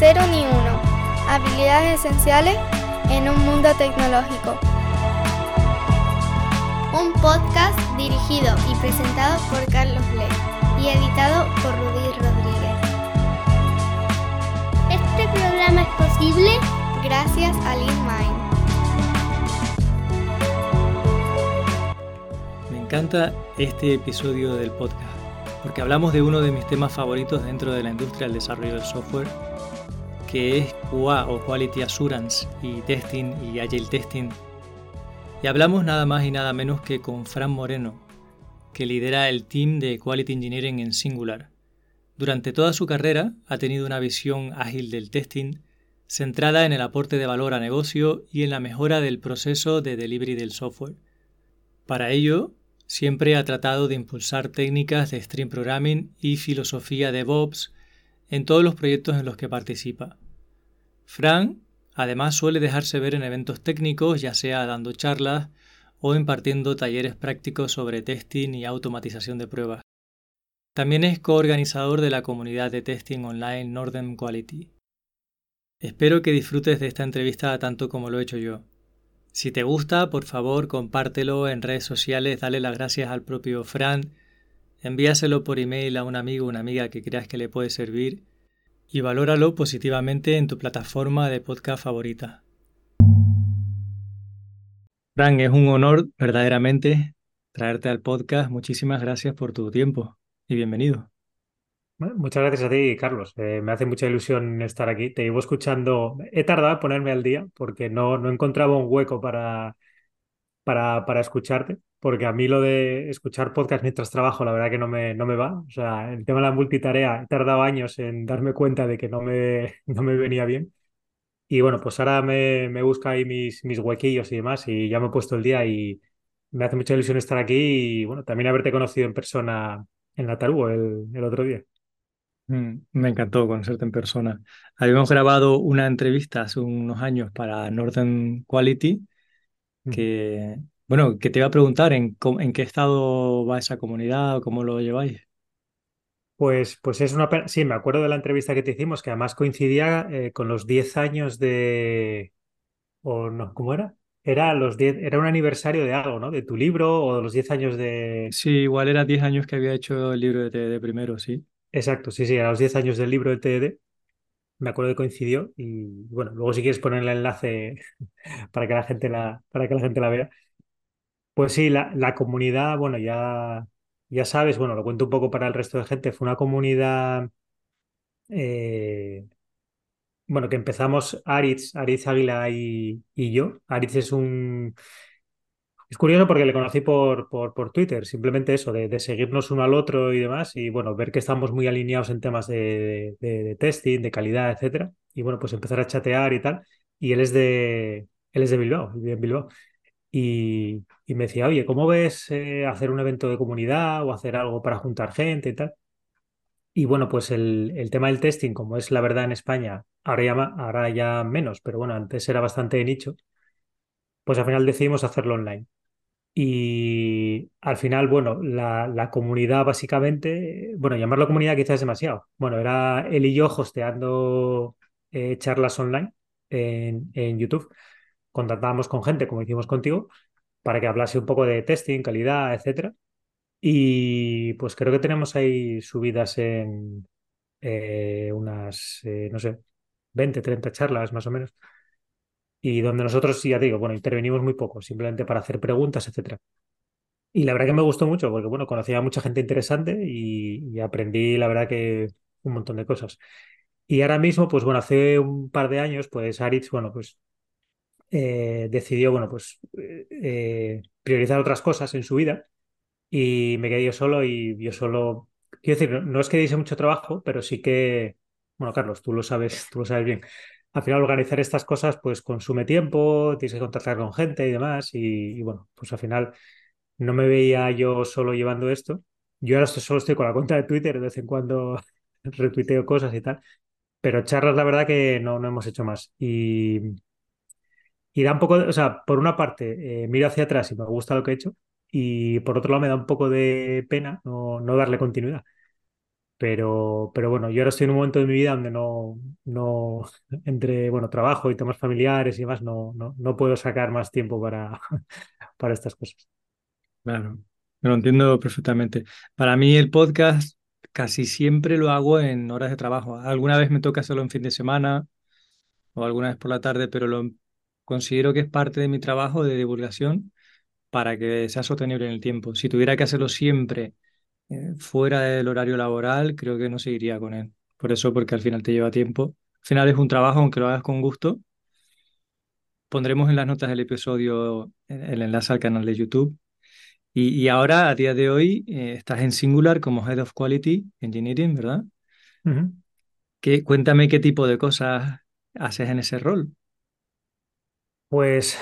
Cero ni uno. Habilidades esenciales en un mundo tecnológico. Un podcast dirigido y presentado por Carlos Lee y editado por Rudy Rodríguez. Este programa es posible gracias a LeanMind. Me encanta este episodio del podcast porque hablamos de uno de mis temas favoritos dentro de la industria del desarrollo del software, que es QA o Quality Assurance y Testing y Agile Testing. Y hablamos nada más y nada menos que con Fran Moreno, que lidera el team de Quality Engineering en Singular. Durante toda su carrera ha tenido una visión ágil del testing, centrada en el aporte de valor a negocio y en la mejora del proceso de delivery del software. Para ello, Siempre ha tratado de impulsar técnicas de stream programming y filosofía de DevOps en todos los proyectos en los que participa. Fran además suele dejarse ver en eventos técnicos, ya sea dando charlas o impartiendo talleres prácticos sobre testing y automatización de pruebas. También es coorganizador de la comunidad de testing online Northern Quality. Espero que disfrutes de esta entrevista tanto como lo he hecho yo. Si te gusta, por favor, compártelo en redes sociales, dale las gracias al propio Fran, envíaselo por email a un amigo o una amiga que creas que le puede servir y valóralo positivamente en tu plataforma de podcast favorita. Fran, es un honor verdaderamente traerte al podcast. Muchísimas gracias por tu tiempo y bienvenido. Muchas gracias a ti, Carlos. Eh, me hace mucha ilusión estar aquí. Te llevo escuchando. He tardado en ponerme al día porque no, no encontraba un hueco para, para, para escucharte, porque a mí lo de escuchar podcast mientras trabajo, la verdad que no me, no me va. O sea, el tema de la multitarea, he tardado años en darme cuenta de que no me, no me venía bien. Y bueno, pues ahora me, me busca ahí mis, mis huequillos y demás, y ya me he puesto el día y me hace mucha ilusión estar aquí y bueno, también haberte conocido en persona en la el, el otro día. Mm, me encantó conocerte en persona. Habíamos grabado una entrevista hace unos años para Northern Quality, que, bueno, que te iba a preguntar en, en qué estado va esa comunidad o cómo lo lleváis. Pues, pues es una Sí, me acuerdo de la entrevista que te hicimos, que además coincidía eh, con los 10 años de. O no, ¿cómo era? Era, los 10... era un aniversario de algo, ¿no? De tu libro o de los 10 años de. Sí, igual era 10 años que había hecho el libro de, de primero, sí. Exacto, sí, sí, a los 10 años del libro de TED, me acuerdo que coincidió y bueno, luego si quieres poner el enlace para que la gente la, para que la gente la vea. Pues sí, la, la comunidad, bueno, ya, ya sabes, bueno, lo cuento un poco para el resto de gente, fue una comunidad, eh, bueno, que empezamos Aritz, Aritz Águila y, y yo. Aritz es un, es curioso porque le conocí por, por, por Twitter, simplemente eso, de, seguirnos uno al otro y demás, y bueno, ver que estamos muy alineados en temas de, de, testing, de calidad, etcétera. Y bueno, pues empezar a chatear y tal. Y él es de, él es de Bilbao, vive Bilbao. Y, y, me decía, oye, ¿cómo ves eh, hacer un evento de comunidad o hacer algo para juntar gente y tal? Y bueno, pues el, el tema del testing, como es la verdad en España, ahora ya, ahora ya menos, pero bueno, antes era bastante de nicho, pues al final decidimos hacerlo online. Y al final, bueno, la, la, comunidad básicamente, bueno, llamarlo comunidad quizás es demasiado. Bueno, era él y yo hosteando eh, charlas online en, en, YouTube. Contactábamos con gente, como hicimos contigo, para que hablase un poco de testing, calidad, etcétera. Y pues creo que tenemos ahí subidas en eh, unas, eh, no sé, 20, 30 charlas más o menos y donde nosotros, ya digo, bueno, intervenimos muy poco, simplemente para hacer preguntas, etcétera. Y la verdad que me gustó mucho, porque bueno, conocí a mucha gente interesante y, aprendí, la verdad que un montón de cosas. Y ahora mismo, pues bueno, hace un par de años, pues Aritz, bueno, pues eh, decidió, bueno, pues eh, priorizar otras cosas en su vida y me quedé yo solo y yo solo, quiero decir, no, es que diese mucho trabajo, pero sí que, bueno, Carlos, tú lo sabes, tú lo sabes bien al final organizar estas cosas pues consume tiempo, tienes que contactar con gente y demás y, bueno, pues al final no me veía yo solo llevando esto. Yo ahora solo estoy con la cuenta de Twitter, de vez en cuando retuiteo cosas y tal, pero charlas la verdad que no, no hemos hecho más. Y, da un poco, o sea, por una parte eh, miro hacia atrás y me gusta lo que he hecho y por otro lado me da un poco de pena no darle continuidad. Pero, pero bueno, yo ahora estoy en un momento de mi vida donde no, no entre, bueno, trabajo y temas familiares y demás, no, no, no puedo sacar más tiempo para, para estas cosas. Claro, me lo entiendo perfectamente. Para mí el podcast casi siempre lo hago en horas de trabajo. Alguna vez me toca hacerlo en fin de semana o alguna vez por la tarde, pero lo considero que es parte de mi trabajo de divulgación para que sea sostenible en el tiempo. Si tuviera que hacerlo siempre eh, fuera del horario laboral, creo que no seguiría con él. Por eso, porque al final te lleva tiempo. Al final es un trabajo, aunque lo hagas con gusto. Pondremos en las notas del episodio el enlace al canal de YouTube. Y, ahora, a día de hoy, eh, estás en Singular como Head of Quality Engineering, ¿verdad? cuéntame qué tipo de cosas haces en ese rol. Pues,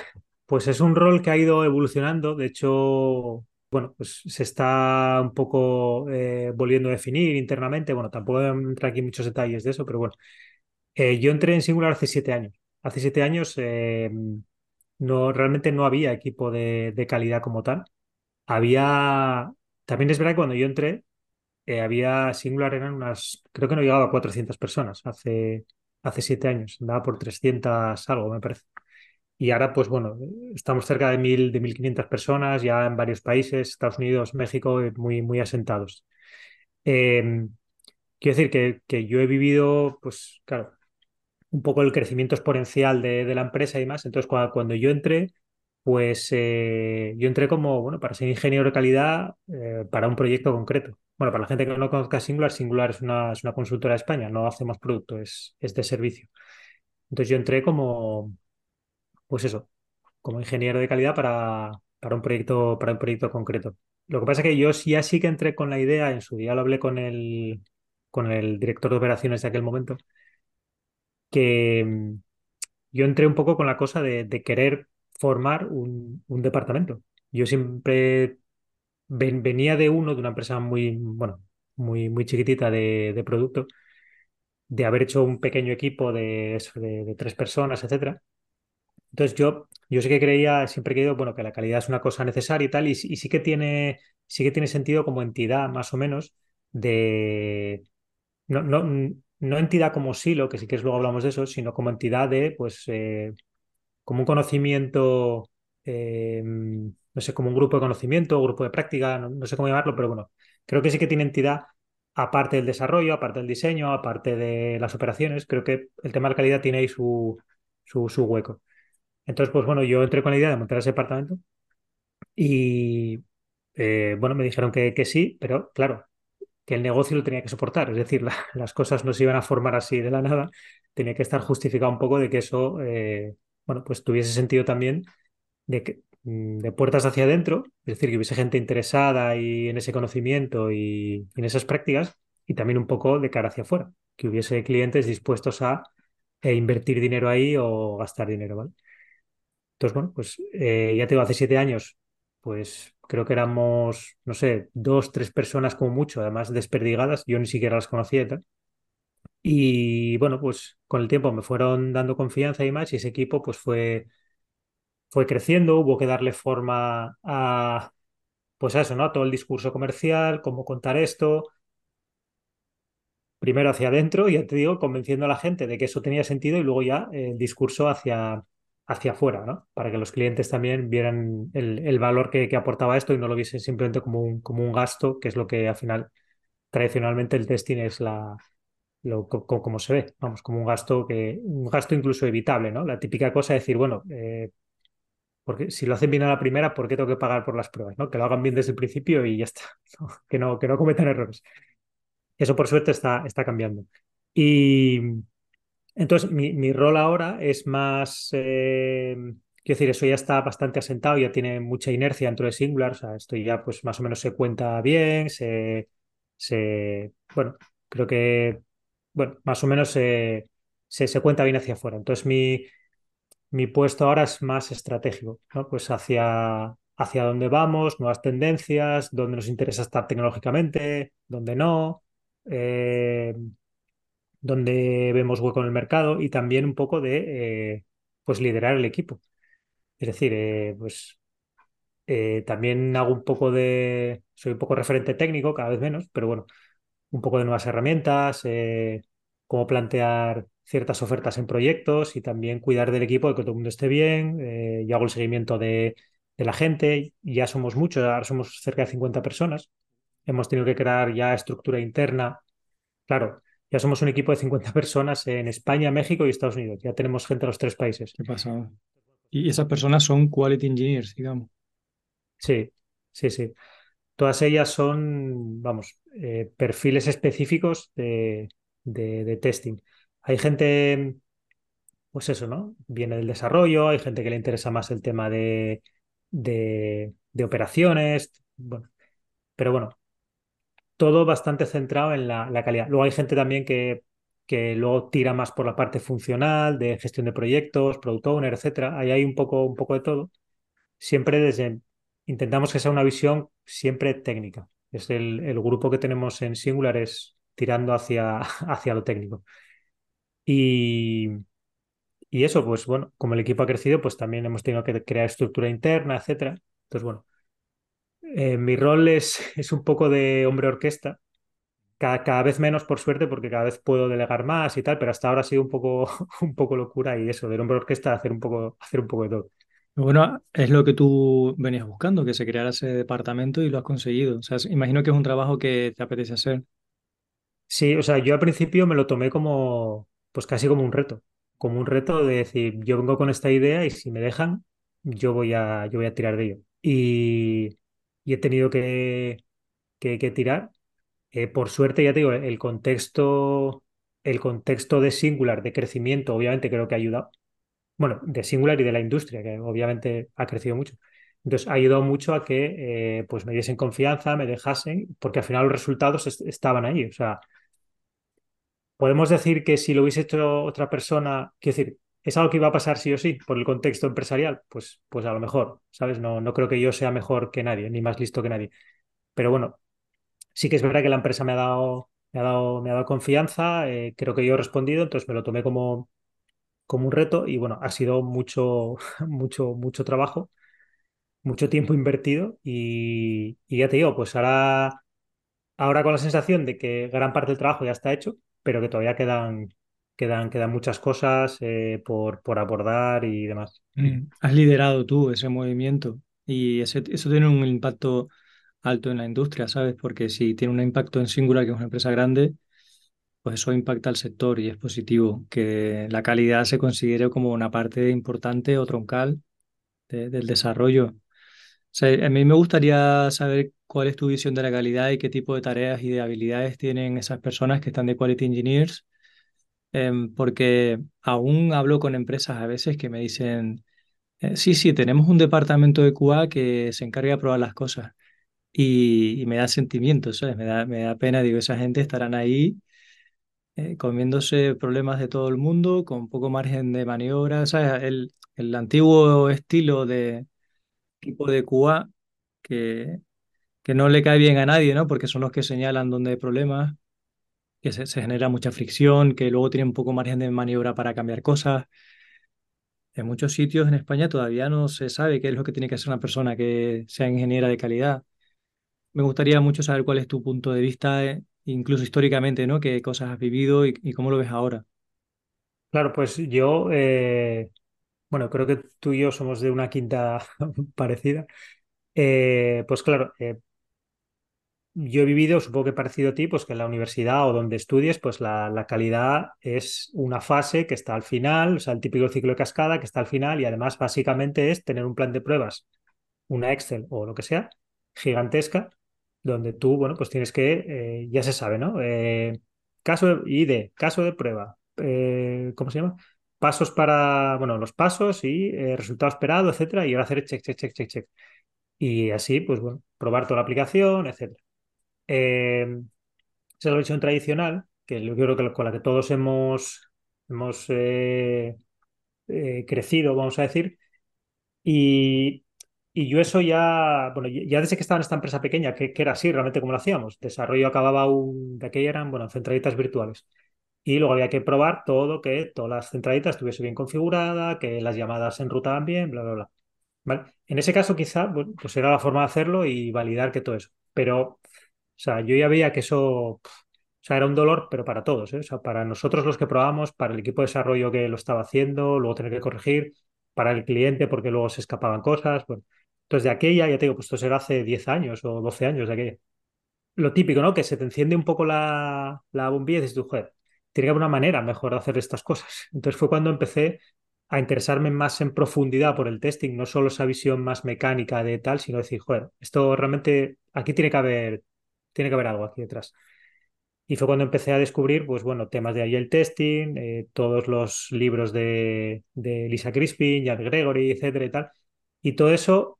pues es un rol que ha ido evolucionando. De hecho, bueno, pues se está un poco eh, volviendo a definir internamente. Bueno, tampoco entrar aquí muchos detalles de eso, pero bueno. Eh, yo entré en Singular hace siete años. Hace siete años eh, no, realmente no había equipo de, calidad como tal. Había. También es verdad que cuando yo entré, había Singular eran unas. Creo que no llegaba a 400 personas hace, hace siete años. Andaba por 300 algo, me parece. Y ahora, pues bueno, estamos cerca de, mil, de 1.500 personas ya en varios países, Estados Unidos, México, eh, muy, muy asentados. Em, quiero decir que, que, yo he vivido, pues claro, un poco el crecimiento exponencial de, de la empresa y más. Entonces, cuando, yo entré, pues eh, yo entré como, bueno, para ser ingeniero de calidad eh, para un proyecto concreto. Bueno, para la gente que no conozca Singular, Singular es una, es una consultora de España, no hacemos producto, es, es de servicio. Entonces yo entré como, pues eso, como ingeniero de calidad para, para, un proyecto, para un proyecto concreto. Lo que pasa es que yo ya sí que entré con la idea, en su día lo hablé con el, con el director de operaciones de aquel momento, que mm, yo entré un poco con la cosa de, querer formar un, departamento. Yo siempre venía de uno, de una empresa muy, bueno, muy, muy chiquitita de, de producto, de haber hecho un pequeño equipo de, de, de tres personas, etcétera entonces yo, yo sí que creía, siempre he creído, bueno, que la calidad es una cosa necesaria y tal, y, sí que tiene, sí que tiene sentido como entidad, más o menos, de no, no, no entidad como silo, que sí que luego hablamos de eso, sino como entidad de, pues, eh, como un conocimiento, eh, no sé, como un grupo de conocimiento, grupo de práctica, no, sé cómo llamarlo, pero bueno, creo que sí que tiene entidad aparte del desarrollo, aparte del diseño, aparte de las operaciones, creo que el tema de la calidad tiene ahí su, su, su hueco. Entonces, pues bueno, yo entré con la idea de montar ese departamento y eh, bueno, me dijeron que, sí, pero claro, que el negocio lo tenía que soportar, es decir, las cosas no se iban a formar así de la nada, tenía que estar justificado un poco de que eso, eh, bueno, pues tuviese sentido también de que mm, de puertas hacia adentro, es decir, que hubiese gente interesada y en ese conocimiento y, en esas prácticas, y también un poco de cara hacia afuera, que hubiese clientes dispuestos a eh, invertir dinero ahí o gastar dinero, ¿vale? Entonces, bueno, pues eh, ya te digo, hace siete años, pues creo que éramos, no sé, dos, tres personas como mucho, además desperdigadas, yo ni siquiera las conocía y tal. Y bueno, pues con el tiempo me fueron dando confianza y más, y ese equipo pues fue, fue creciendo, hubo que darle forma a, pues a eso, ¿no? A todo el discurso comercial, cómo contar esto, primero hacia adentro, ya te digo, convenciendo a la gente de que eso tenía sentido y luego ya el discurso hacia, hacia afuera, ¿no? Para que los clientes también vieran el, valor que, aportaba esto y no lo viesen simplemente como un, como un gasto, que es lo que al final tradicionalmente el testing es la lo, como, se ve, vamos, como un gasto que un gasto incluso evitable, ¿no? La típica cosa de decir, bueno, eh, porque si lo hacen bien a la primera, ¿por qué tengo que pagar por las pruebas? ¿no? Que lo hagan bien desde el principio y ya está, Que, no, que no cometan errores. Eso por suerte está, está cambiando. Y, entonces, mi, rol ahora es más, eh, quiero decir, eso ya está bastante asentado, ya tiene mucha inercia dentro de Singular, o sea, esto ya pues más o menos se cuenta bien, se, se bueno, creo que, bueno, más o menos se, se, cuenta bien hacia afuera. Entonces, mi, mi puesto ahora es más estratégico, ¿no? Pues hacia, hacia dónde vamos, nuevas tendencias, dónde nos interesa estar tecnológicamente, dónde no. Eh, donde vemos hueco en el mercado y también un poco de eh, pues liderar el equipo. Es decir, eh, pues eh, también hago un poco de, soy un poco referente técnico, cada vez menos, pero bueno, un poco de nuevas herramientas, cómo plantear ciertas ofertas en proyectos y también cuidar del equipo, de que todo el mundo esté bien. Yo hago el seguimiento de, de la gente, ya somos muchos, ahora somos cerca de 50 personas. Hemos tenido que crear ya estructura interna. Claro, ya somos un equipo de 50 personas en España, México y Estados Unidos. Ya tenemos gente en los tres países. ¿Qué pasa? Y esas personas son quality engineers, digamos. Sí, sí, sí. Todas ellas son, vamos, eh, perfiles específicos de, de, de testing. Hay gente, pues eso, ¿no? Viene del desarrollo, hay gente que le interesa más el tema de, de, de operaciones, bueno, pero bueno, todo bastante centrado en la, la calidad. Luego hay gente también que, que luego tira más por la parte funcional, de gestión de proyectos, product owner, etcétera. Ahí hay un poco, un poco de todo. Siempre desde, intentamos que sea una visión siempre técnica. Es el, el grupo que tenemos en Singular es tirando hacia, hacia lo técnico. Y, y eso, pues bueno, como el equipo ha crecido, pues también hemos tenido que crear estructura interna, etcétera. Entonces, bueno, eh, mi rol es, es un poco de hombre orquesta, cada, cada, vez menos por suerte, porque cada vez puedo delegar más y tal, pero hasta ahora ha sido un poco, un poco locura y eso, del hombre orquesta, hacer un poco, hacer un poco de todo. Bueno, es lo que tú venías buscando, que se creara ese departamento y lo has conseguido. O sea, imagino que es un trabajo que te apetece hacer. Sí, o sea, yo al principio me lo tomé como, pues casi como un reto, como un reto de decir, yo vengo con esta idea y si me dejan, yo voy a, yo voy a tirar de ello. Y, y he tenido que, que, tirar. Eh, por suerte, ya te digo, el contexto, el contexto de Singular, de crecimiento, obviamente creo que ha ayudado. Bueno, de Singular y de la industria, que obviamente ha crecido mucho. Entonces, ha ayudado mucho a que eh, pues me diesen confianza, me dejasen, porque al final los resultados est estaban ahí. O sea, podemos decir que si lo hubiese hecho otra persona, quiero decir, ¿es algo que iba a pasar sí o sí por el contexto empresarial? Pues, pues a lo mejor, ¿sabes? No, no creo que yo sea mejor que nadie, ni más listo que nadie. Pero bueno, sí que es verdad que la empresa me ha dado, me ha dado, me ha dado confianza, eh, creo que yo he respondido, entonces me lo tomé como, como un reto y bueno, ha sido mucho, mucho, mucho trabajo, mucho tiempo invertido y, y ya te digo, pues ahora, ahora con la sensación de que gran parte del trabajo ya está hecho, pero que todavía quedan, quedan, quedan muchas cosas eh, por, por abordar y demás. Mm, has liderado tú ese movimiento y ese, eso tiene un impacto alto en la industria, ¿sabes? Porque si tiene un impacto en Singular, que es una empresa grande, pues eso impacta al sector y es positivo que la calidad se considere como una parte importante o troncal de, del desarrollo. O sea, a mí me gustaría saber cuál es tu visión de la calidad y qué tipo de tareas y de habilidades tienen esas personas que están de Quality Engineers, eh, porque aún hablo con empresas a veces que me dicen, eh, sí, sí, tenemos un departamento de QA que se encarga de probar las cosas y, me da sentimientos, ¿sabes? Me da, me da pena, digo, esa gente estarán ahí eh, comiéndose problemas de todo el mundo con poco margen de maniobra, ¿sabes? El, el antiguo estilo de equipo de QA que, que no le cae bien a nadie, ¿no? Porque son los que señalan dónde hay problemas, que se, genera mucha fricción, que luego tienen poco margen de maniobra para cambiar cosas. En muchos sitios en España todavía no se sabe qué es lo que tiene que hacer una persona que sea ingeniera de calidad. Me gustaría mucho saber cuál es tu punto de vista, eh, incluso históricamente, ¿no? ¿Qué cosas has vivido y, cómo lo ves ahora? Claro, pues yo, eh, bueno, creo que tú y yo somos de una quinta parecida. Eh, pues claro, yo he vivido, supongo que parecido a ti, pues que en la universidad o donde estudies, pues la, la, calidad es una fase que está al final, o sea, el típico ciclo de cascada que está al final y además básicamente es tener un plan de pruebas, una Excel o lo que sea, gigantesca, donde tú, bueno, pues tienes que, eh, ya se sabe, ¿no? Eh, caso ID, caso de prueba, eh, ¿cómo se llama? Pasos para, bueno, los pasos y eh, resultado esperado, etcétera, y ahora hacer check, check, check, check, check. Y así, pues bueno, probar toda la aplicación, etcétera. Eh, esa es la versión tradicional, que yo creo que con la que todos hemos, hemos eh, eh, crecido, vamos a decir. Y, y, yo eso ya, bueno, ya desde que estaba en esta empresa pequeña, que, era así realmente como lo hacíamos, desarrollo acababa un, de aquella eran, bueno, centralitas virtuales. Y luego había que probar todo, que todas las centralitas estuviese bien configurada, que las llamadas se enrutaban bien, bla, bla, bla. En ese caso quizá, pues era la forma de hacerlo y validar que todo eso. Pero sea, yo ya veía que eso O sea, era un dolor, pero para todos, ¿eh? O sea, para nosotros los que probamos, para el equipo de desarrollo que lo estaba haciendo, luego tener que corregir, para el cliente porque luego se escapaban cosas. Bueno, entonces de aquella, ya te digo, pues esto será hace 10 años o 12 años de aquella. Lo típico, ¿no? Que se te enciende un poco la, la bombilla y dices tú, joder, tiene que haber una manera mejor de hacer estas cosas. Entonces fue cuando empecé a interesarme más en profundidad por el testing, no solo esa visión más mecánica de tal, sino decir, joder, esto realmente, aquí tiene que haber, tiene que haber algo aquí detrás. Y fue cuando empecé a descubrir, pues bueno, temas de Agile Testing, eh, todos los libros de, de Lisa Crispin, Jan Gregory, etcétera y todo eso,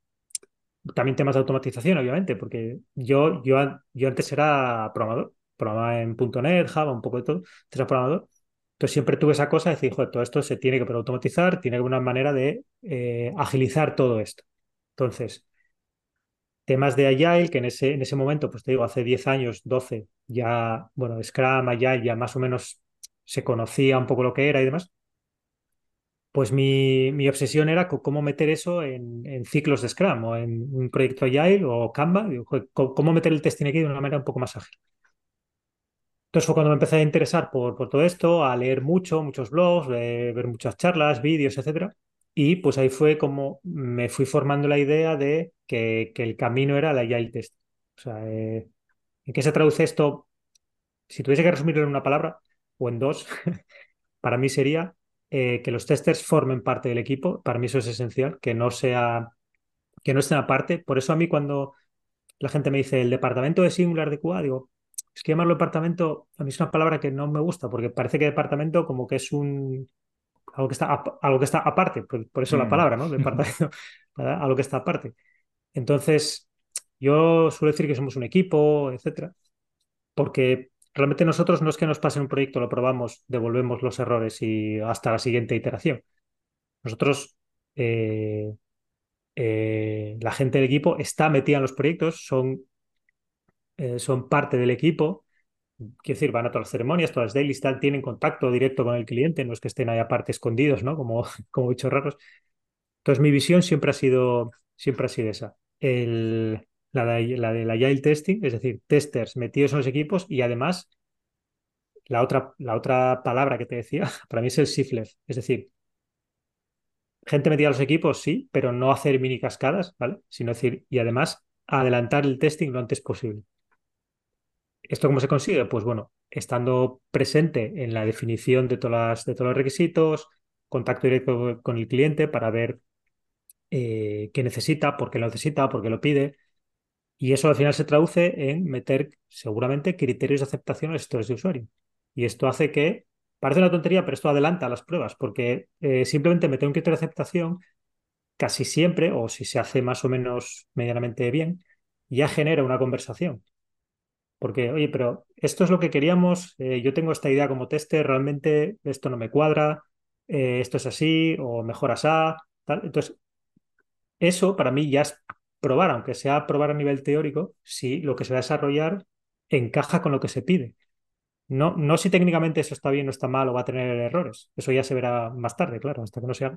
también temas de automatización, obviamente, porque yo, yo, yo antes era programador, programaba en .NET, Java, un poco de todo, era programador. Entonces siempre tuve esa cosa de decir, joder, todo esto se tiene que poder automatizar, tiene que una manera de eh, agilizar todo esto. Entonces, temas de Agile, que en ese, en ese momento, pues te digo, hace 10 años, 12, ya, bueno, Scrum, Agile, ya más o menos se conocía un poco lo que era y demás. Pues mi, mi obsesión era cómo meter eso en, en, ciclos de Scrum o en un proyecto Agile o Canva, cómo meter el testing aquí de una manera un poco más ágil. Entonces fue cuando me empecé a interesar por, por todo esto, a leer mucho, muchos blogs, ver, muchas charlas, vídeos, etcétera. Y pues ahí fue como me fui formando la idea de que, que el camino era la Agile Test. O sea, eh, ¿en qué se traduce esto? Si tuviese que resumirlo en una palabra o en dos, para mí sería eh, que los testers formen parte del equipo. Para mí eso es esencial, que no sea, que no estén aparte. Por eso a mí cuando la gente me dice el departamento de Singular de QA, digo, es que llamarlo departamento a mí es una palabra que no me gusta, porque parece que departamento como que es un algo que está, algo que está aparte, por, por eso la Mm. palabra, ¿no? Departamento, algo que está aparte. Entonces, yo suelo decir que somos un equipo, etcétera, porque realmente nosotros no es que nos pase un proyecto, lo probamos, devolvemos los errores y hasta la siguiente iteración. Nosotros, eh, eh, la gente del equipo está metida en los proyectos, son, eh, son parte del equipo. Quiero decir, van a todas las ceremonias, todas las dailies, tal, tienen contacto directo con el cliente, no es que estén ahí aparte escondidos, ¿no? Como, como bichos raros. Entonces, mi visión siempre ha sido, siempre ha sido esa. El, la, de, la del Agile Testing, es decir, testers metidos en los equipos y además la otra, la otra palabra que te decía, para mí es el shiftless, es decir, gente metida en los equipos, sí, pero no hacer mini cascadas, ¿vale? Sino decir, y además adelantar el testing lo antes posible. ¿Esto cómo se consigue? Pues bueno, estando presente en la definición de, todas de todos los requisitos, contacto directo con el cliente para ver eh, qué necesita, por qué lo necesita, por qué lo pide. Y eso al final se traduce en meter seguramente criterios de aceptación a los de usuario. Y esto hace que, parece una tontería, pero esto adelanta las pruebas, porque eh, simplemente meter un criterio de aceptación casi siempre, o si se hace más o menos medianamente bien, ya genera una conversación. Porque, oye, pero esto es lo que queríamos, eh, yo tengo esta idea como tester, realmente esto no me cuadra, eh, esto es así, o mejor asá, tal. Entonces, eso para mí ya es probar, aunque sea probar a nivel teórico, si lo que se va a desarrollar encaja con lo que se pide. No, no si técnicamente eso está bien o está mal o va a tener errores. Eso ya se verá más tarde, claro, hasta que no sea.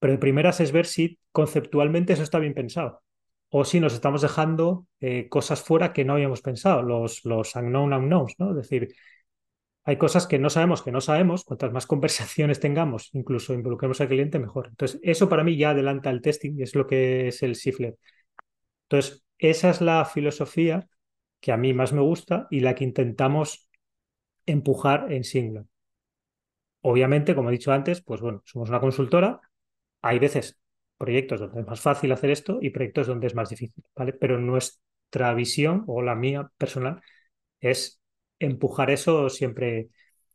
Pero de primeras es ver si conceptualmente eso está bien pensado. O si nos estamos dejando eh, cosas fuera que no habíamos pensado, los, los unknown unknowns, ¿no? Es decir, hay cosas que no sabemos, que no sabemos. Cuantas más conversaciones tengamos, incluso involucremos al cliente, mejor. Entonces, eso para mí ya adelanta el testing es lo que es el Shiflet. Entonces, esa es la filosofía que a mí más me gusta y la que intentamos empujar en Singular. Obviamente, como he dicho antes, pues bueno, somos una consultora. Hay veces proyectos donde es más fácil hacer esto y proyectos donde es más difícil, ¿vale? Pero nuestra visión o la mía personal es empujar eso siempre,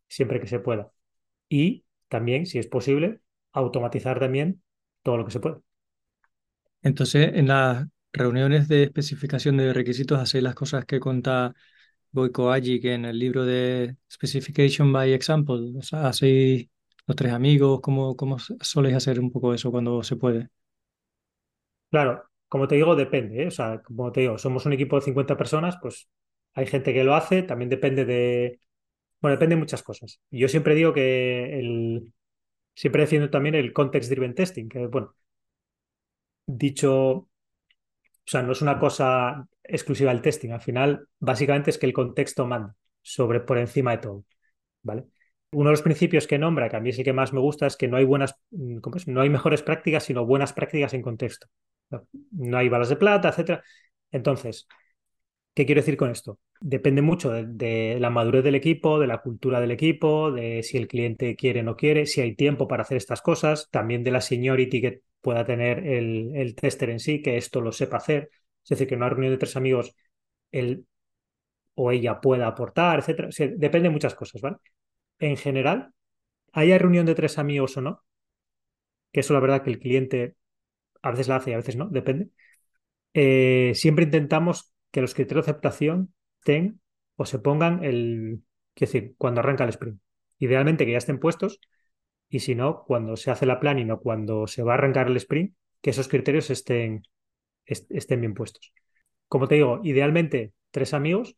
siempre que se pueda. Y también, si es posible, automatizar también todo lo que se pueda. Entonces, en las reuniones de especificación de requisitos, hacéis las cosas que cuenta Boyko Aji, que en el libro de Specification by Example, o sea, hacéis los tres amigos, ¿cómo, cómo soléis hacer un poco eso cuando se puede? Claro, como te digo, depende, ¿eh? O sea, como te digo, somos un equipo de 50 personas, pues hay gente que lo hace, también depende de, bueno, depende de muchas cosas. Yo siempre digo que el, siempre defiendo también el context driven testing, que bueno, dicho, o sea, no es una cosa exclusiva del testing, al final básicamente es que el contexto manda. sobre por encima de todo, ¿vale? Uno de los principios que nombra, que a mí sí que más me gusta, es que no hay buenas, mm, no hay mejores prácticas, sino buenas prácticas en contexto. No hay balas de plata, etcétera. Entonces, ¿qué quiero decir con esto? Depende mucho de, la madurez del equipo, de la cultura del equipo, de si el cliente quiere o no quiere, si hay tiempo para hacer estas cosas, también de la seniority que pueda tener el, el tester en sí, que esto lo sepa hacer. Es decir, que en una reunión de tres amigos él o ella pueda aportar, etcétera. depende de muchas cosas, ¿vale? En general, haya reunión de tres amigos o no, que eso la verdad que el cliente a veces la hace y a veces no, depende. Eh, siempre intentamos que los criterios de aceptación estén o se pongan el, quiero decir, cuando arranca el sprint. Idealmente que ya estén puestos y si no, cuando se hace la planning o cuando se va a arrancar el sprint, que esos criterios estén, estén bien puestos. Como te digo, idealmente tres amigos,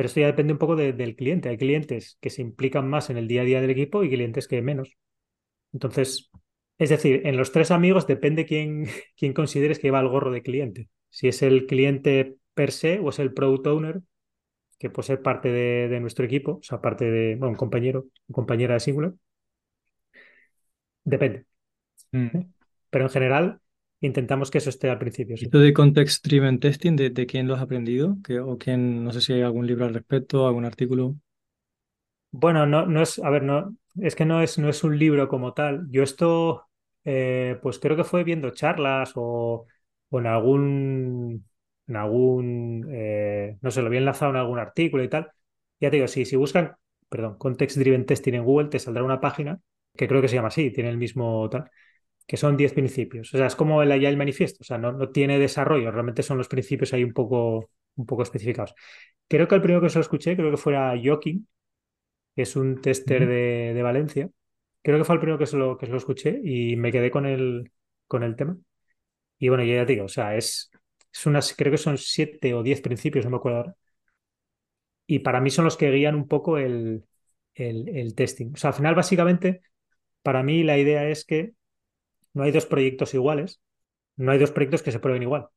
pero esto ya depende un poco del cliente. Hay clientes que se implican más en el día a día del equipo y clientes que menos. Entonces, es decir, en los tres amigos depende quién, quién consideres que lleva el gorro de cliente. Si es el cliente per se o es el product owner, que puede ser parte de, nuestro equipo, o sea, parte de bueno, un compañero, compañera de Singular. Depende. Mm. Pero en general, intentamos que eso esté al principio. ¿Esto de Context Driven Testing, de, de quién lo has aprendido? ¿O quién, no sé si hay algún libro al respecto, algún artículo? Bueno, no, no es, a ver, no, es que no es, no es un libro como tal. Yo esto, eh, pues creo que fue viendo charlas o, en algún, en algún, eh, no sé, lo había enlazado en algún artículo y tal. Ya te digo, si, si buscan, perdón, Context Driven Testing en Google, te saldrá una página que creo que se llama así, tiene el mismo tal que son 10 principios. O sea, es como el Agile Manifiesto, o sea, no, no, tiene desarrollo, realmente son los principios ahí un poco, un poco especificados. Creo que el primero que se lo escuché, creo que fuera Joaquín, que es un tester de, Valencia. Creo que fue el primero que se lo, que se lo escuché y me quedé con el, con el tema. Y bueno, ya te digo, o sea, es, es unas, creo que son siete o diez principios, no me acuerdo ahora. Y para mí son los que guían un poco el, el, el testing. O sea, al final, básicamente, para mí la idea es que no hay dos proyectos iguales, no hay dos proyectos que se prueben igual.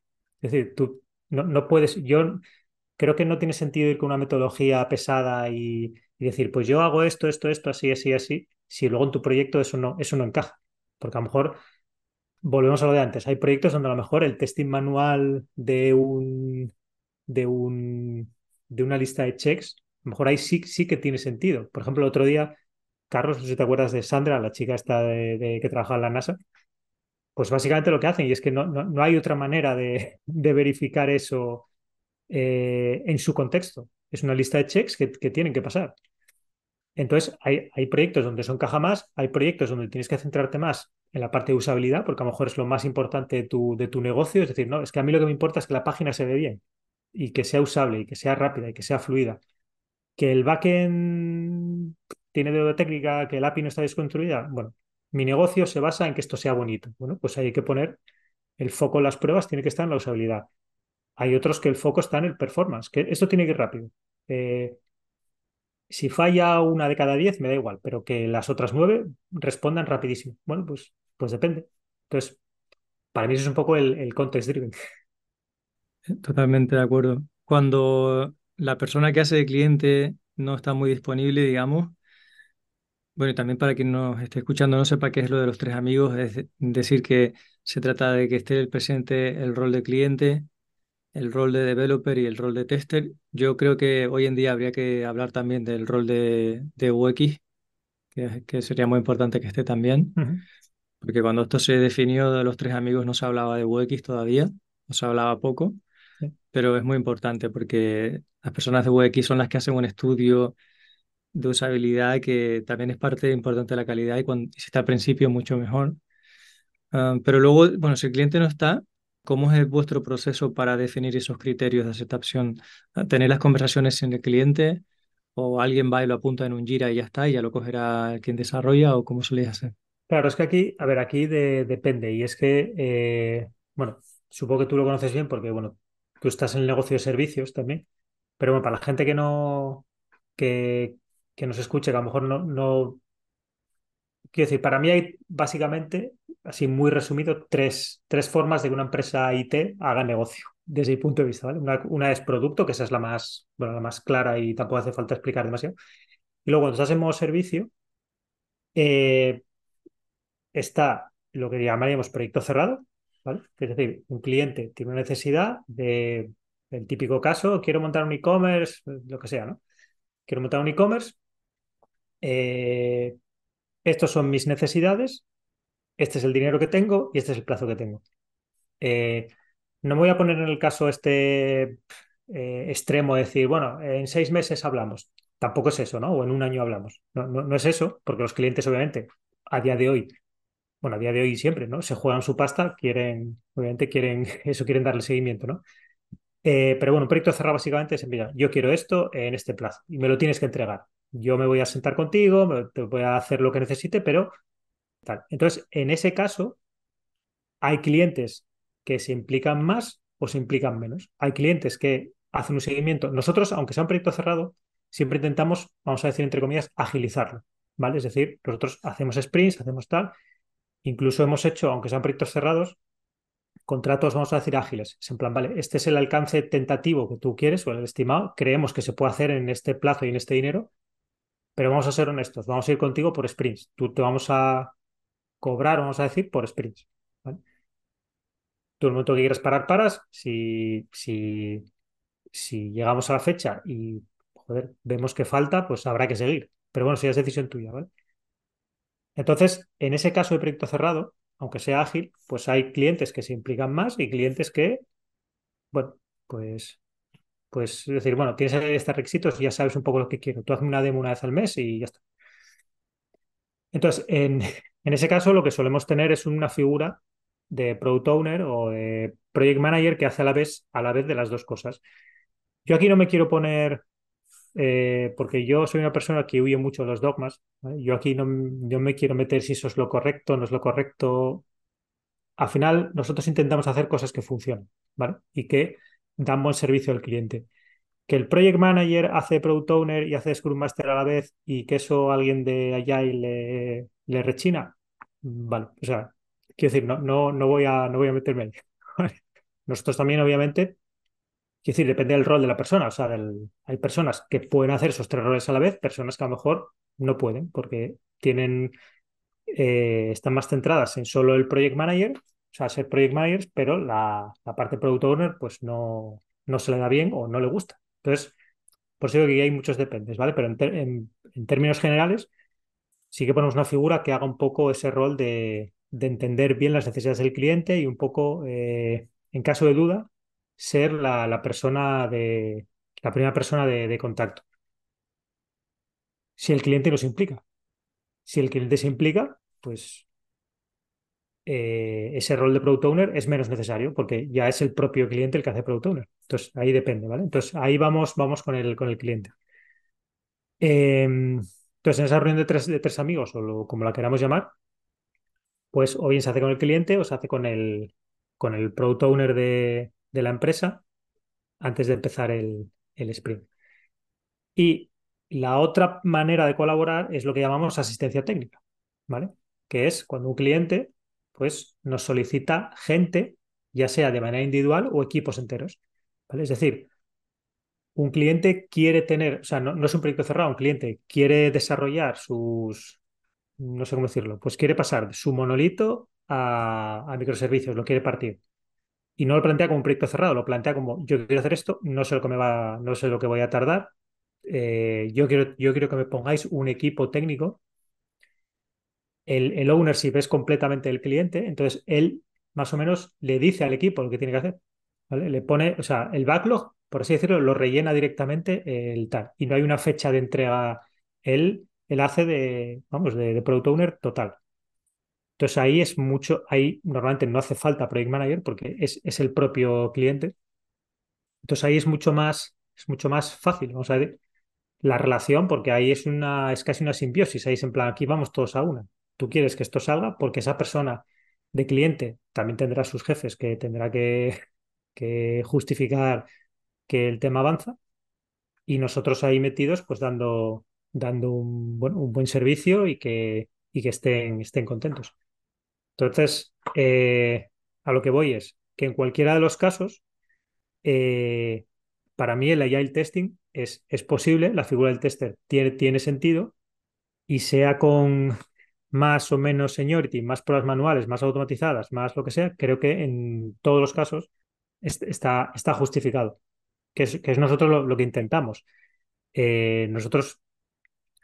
Es decir, tú no, no puedes, yo creo que no tiene sentido ir con una metodología pesada y, decir, pues yo hago esto, esto, esto, así, así, así, si luego en tu proyecto eso no, eso no encaja. Porque a lo mejor, volvemos a lo de antes, hay proyectos donde a lo mejor el testing manual de un, de un, de una lista de checks, a lo mejor ahí sí, sí que tiene sentido. Por ejemplo, el otro día, Carlos, no sé si te acuerdas de Sandra, la chica esta de, que trabaja en la NASA, pues básicamente lo que hacen, y es que no, no, hay otra manera de, verificar eso eh, en su contexto. Es una lista de checks que, tienen que pasar. Entonces, hay, hay, proyectos donde son caja más, hay proyectos donde tienes que centrarte más en la parte de usabilidad, porque a lo mejor es lo más importante de tu, de tu negocio. Es decir, no, es que a mí lo que me importa es que la página se ve bien y que sea usable y que sea rápida y que sea fluida. Que el backend tiene deuda técnica, que el API no está desconstruida, bueno, mi negocio se basa en que esto sea bonito. Bueno, pues hay que poner el foco en las pruebas, tiene que estar en la usabilidad. Hay otros que el foco está en el performance, que esto tiene que ir rápido. Eh, si falla una de cada diez, me da igual, pero que las otras nueve respondan rapidísimo. Bueno, pues, pues depende. Entonces, para mí eso es un poco el, el context driven. Totalmente de acuerdo. Cuando la persona que hace de cliente no está muy disponible, digamos, bueno, y también para quien nos esté escuchando no sepa qué es lo de los tres amigos, es decir que se trata de que esté el presente el rol de cliente, el rol de developer y el rol de tester. Yo creo que hoy en día habría que hablar también del rol de, de UX, que, sería muy importante que esté también, porque cuando esto se definió de los tres amigos no se hablaba de UX todavía, no se hablaba poco, pero es muy importante porque las personas de UX son las que hacen un estudio de usabilidad que también es parte importante de la calidad y cuando si está al principio mucho mejor. Ah, pero luego, bueno, si el cliente no está, ¿cómo es vuestro proceso para definir esos criterios de aceptación? Ah, ¿Tener las conversaciones sin el cliente o alguien va y lo apunta en un Jira y ya está y ya lo cogerá quien desarrolla o cómo suele hacer? Claro, es que aquí, a ver, aquí depende y es que, eh, bueno, supongo que tú lo conoces bien porque, bueno, tú estás en el negocio de servicios también, pero bueno, para la gente que no, que, que nos escuche, que a lo mejor no, no... Quiero decir, para mí hay básicamente, así muy resumido, tres, tres formas de que una empresa IT haga negocio, desde mi punto de vista, ¿vale? Una, es producto, que esa es la más, bueno, la más clara y tampoco hace falta explicar demasiado. Y luego cuando estás en modo servicio, eh, está lo que llamaríamos proyecto cerrado, ¿vale? Es decir, un cliente tiene una necesidad de, el típico caso, quiero montar un e-commerce, lo que sea, ¿no? Quiero montar un e-commerce, eh, estos son mis necesidades, este es el dinero que tengo y este es el plazo que tengo. Eh, no me voy a poner en el caso este eh, extremo de decir, bueno, en seis meses hablamos. Tampoco es eso, ¿no? O en un año hablamos. No, es eso, porque los clientes, obviamente, a día de hoy bueno, a día de hoy siempre, ¿no? Se juegan su pasta, quieren, obviamente quieren, eso quieren darle seguimiento, ¿no? Eh, pero bueno, un proyecto cerrado básicamente es, mira, yo quiero esto en este plazo y me lo tienes que entregar. Yo me voy a sentar contigo, te voy a hacer lo que necesite, pero tal. Entonces, en ese caso, hay clientes que se implican más o se implican menos. Hay clientes que hacen un seguimiento. Nosotros, aunque sea un proyecto cerrado, siempre intentamos, vamos a decir entre comillas, agilizarlo, ¿vale? Es decir, nosotros hacemos sprints, hacemos tal, Incluso hemos hecho, aunque sean proyectos cerrados, contratos, vamos a decir, ágiles. Es en plan, vale, este es el alcance tentativo que tú quieres o el estimado. Creemos que se puede hacer en este plazo y en este dinero, pero vamos a ser honestos, vamos a ir contigo por sprints. Tú te vamos a cobrar, vamos a decir, por sprints. Tú el momento que quieras parar, paras. Si, si, si llegamos a la fecha y vemos que falta, pues habrá que seguir. Pero bueno, si es decisión tuya, ¿vale? Entonces, en ese caso de proyecto cerrado, aunque sea ágil, pues hay clientes que se implican más y clientes que, bueno, pues, pues es decir, bueno, tienes estos requisitos y ya sabes un poco lo que quiero. Tú hazme una demo una vez al mes y ya está. Entonces, en, en ese caso, lo que solemos tener es una figura de product owner o de project manager que hace a la vez, a la vez de las dos cosas. Yo aquí no me quiero poner eh, porque yo soy una persona que huye mucho de los dogmas. Yo aquí no yo me quiero meter si eso es lo correcto, no es lo correcto. Al final, nosotros intentamos hacer cosas que funcionen ¿vale? y que dan buen servicio al cliente. Que el project manager hace product owner y hace scrum master a la vez y que eso alguien de allá le, le rechina, vale. O sea, quiero decir, no, no, no, voy, a, no voy a meterme ahí. Nosotros también, obviamente, Quiero decir, depende del rol de la persona. O sea, hay personas que pueden hacer esos tres roles a la vez, personas que a lo mejor no pueden porque tienen, eh, están más centradas en solo el project manager, o sea, ser project managers, pero la, la parte product owner pues no, no se le da bien o no le gusta. Entonces, por eso digo que hay muchos dependes, ¿vale? Pero en, en, términos generales, sí que ponemos una figura que haga un poco ese rol de, de entender bien las necesidades del cliente y un poco, eh, en caso de duda, ser la, persona de la primera persona de, contacto. Si el cliente nos implica. Si el cliente se implica, pues eh, ese rol de product owner es menos necesario porque ya es el propio cliente el que hace product owner. Entonces ahí depende, ¿vale? Entonces ahí vamos, vamos con el, con el cliente. Em, entonces en esa reunión de tres, de tres amigos o como la queramos llamar, pues o bien se hace con el cliente o se hace con el, con el product owner de, de la empresa antes de empezar el, el sprint. Y la otra manera de colaborar es lo que llamamos asistencia técnica, ¿vale? Que es cuando un cliente pues, nos solicita gente, ya sea de manera individual o equipos enteros. ¿vale? Es decir, un cliente quiere tener, o sea, no, es un proyecto cerrado, un cliente quiere desarrollar sus, no sé cómo decirlo, pues quiere pasar de su monolito a, a microservicios, lo quiere partir y no lo plantea como un proyecto cerrado, lo plantea como yo quiero hacer esto, no sé lo que me va, no sé lo que voy a tardar. Eh, yo, quiero, yo quiero que me pongáis un equipo técnico. El, el ownership es completamente del cliente, entonces él más o menos le dice al equipo lo que tiene que hacer. Le pone, o sea, el backlog, por así decirlo, lo rellena directamente el tal. Y no hay una fecha de entrega. Él, él hace de, vamos, de, product owner total. Entonces ahí es mucho, ahí normalmente no hace falta Project Manager porque es, es el propio cliente. Entonces ahí es mucho más, es mucho más fácil, vamos a ver, la relación, porque ahí es una, es casi una simbiosis, ahí es en plan, aquí vamos todos a una. Tú quieres que esto salga porque esa persona de cliente también tendrá sus jefes que tendrá que, justificar que el tema avanza y nosotros ahí metidos pues dando, dando un, un buen servicio y que, y que estén, estén contentos. Entonces, eh, a lo que voy es que en cualquiera de los casos, eh, para mí el agile testing es, es posible, la figura del tester tiene, tiene sentido y sea con más o menos seniority, más pruebas manuales, más automatizadas, más lo que sea, creo que en todos los casos está, justificado, que es, nosotros lo, que intentamos. Eh, nosotros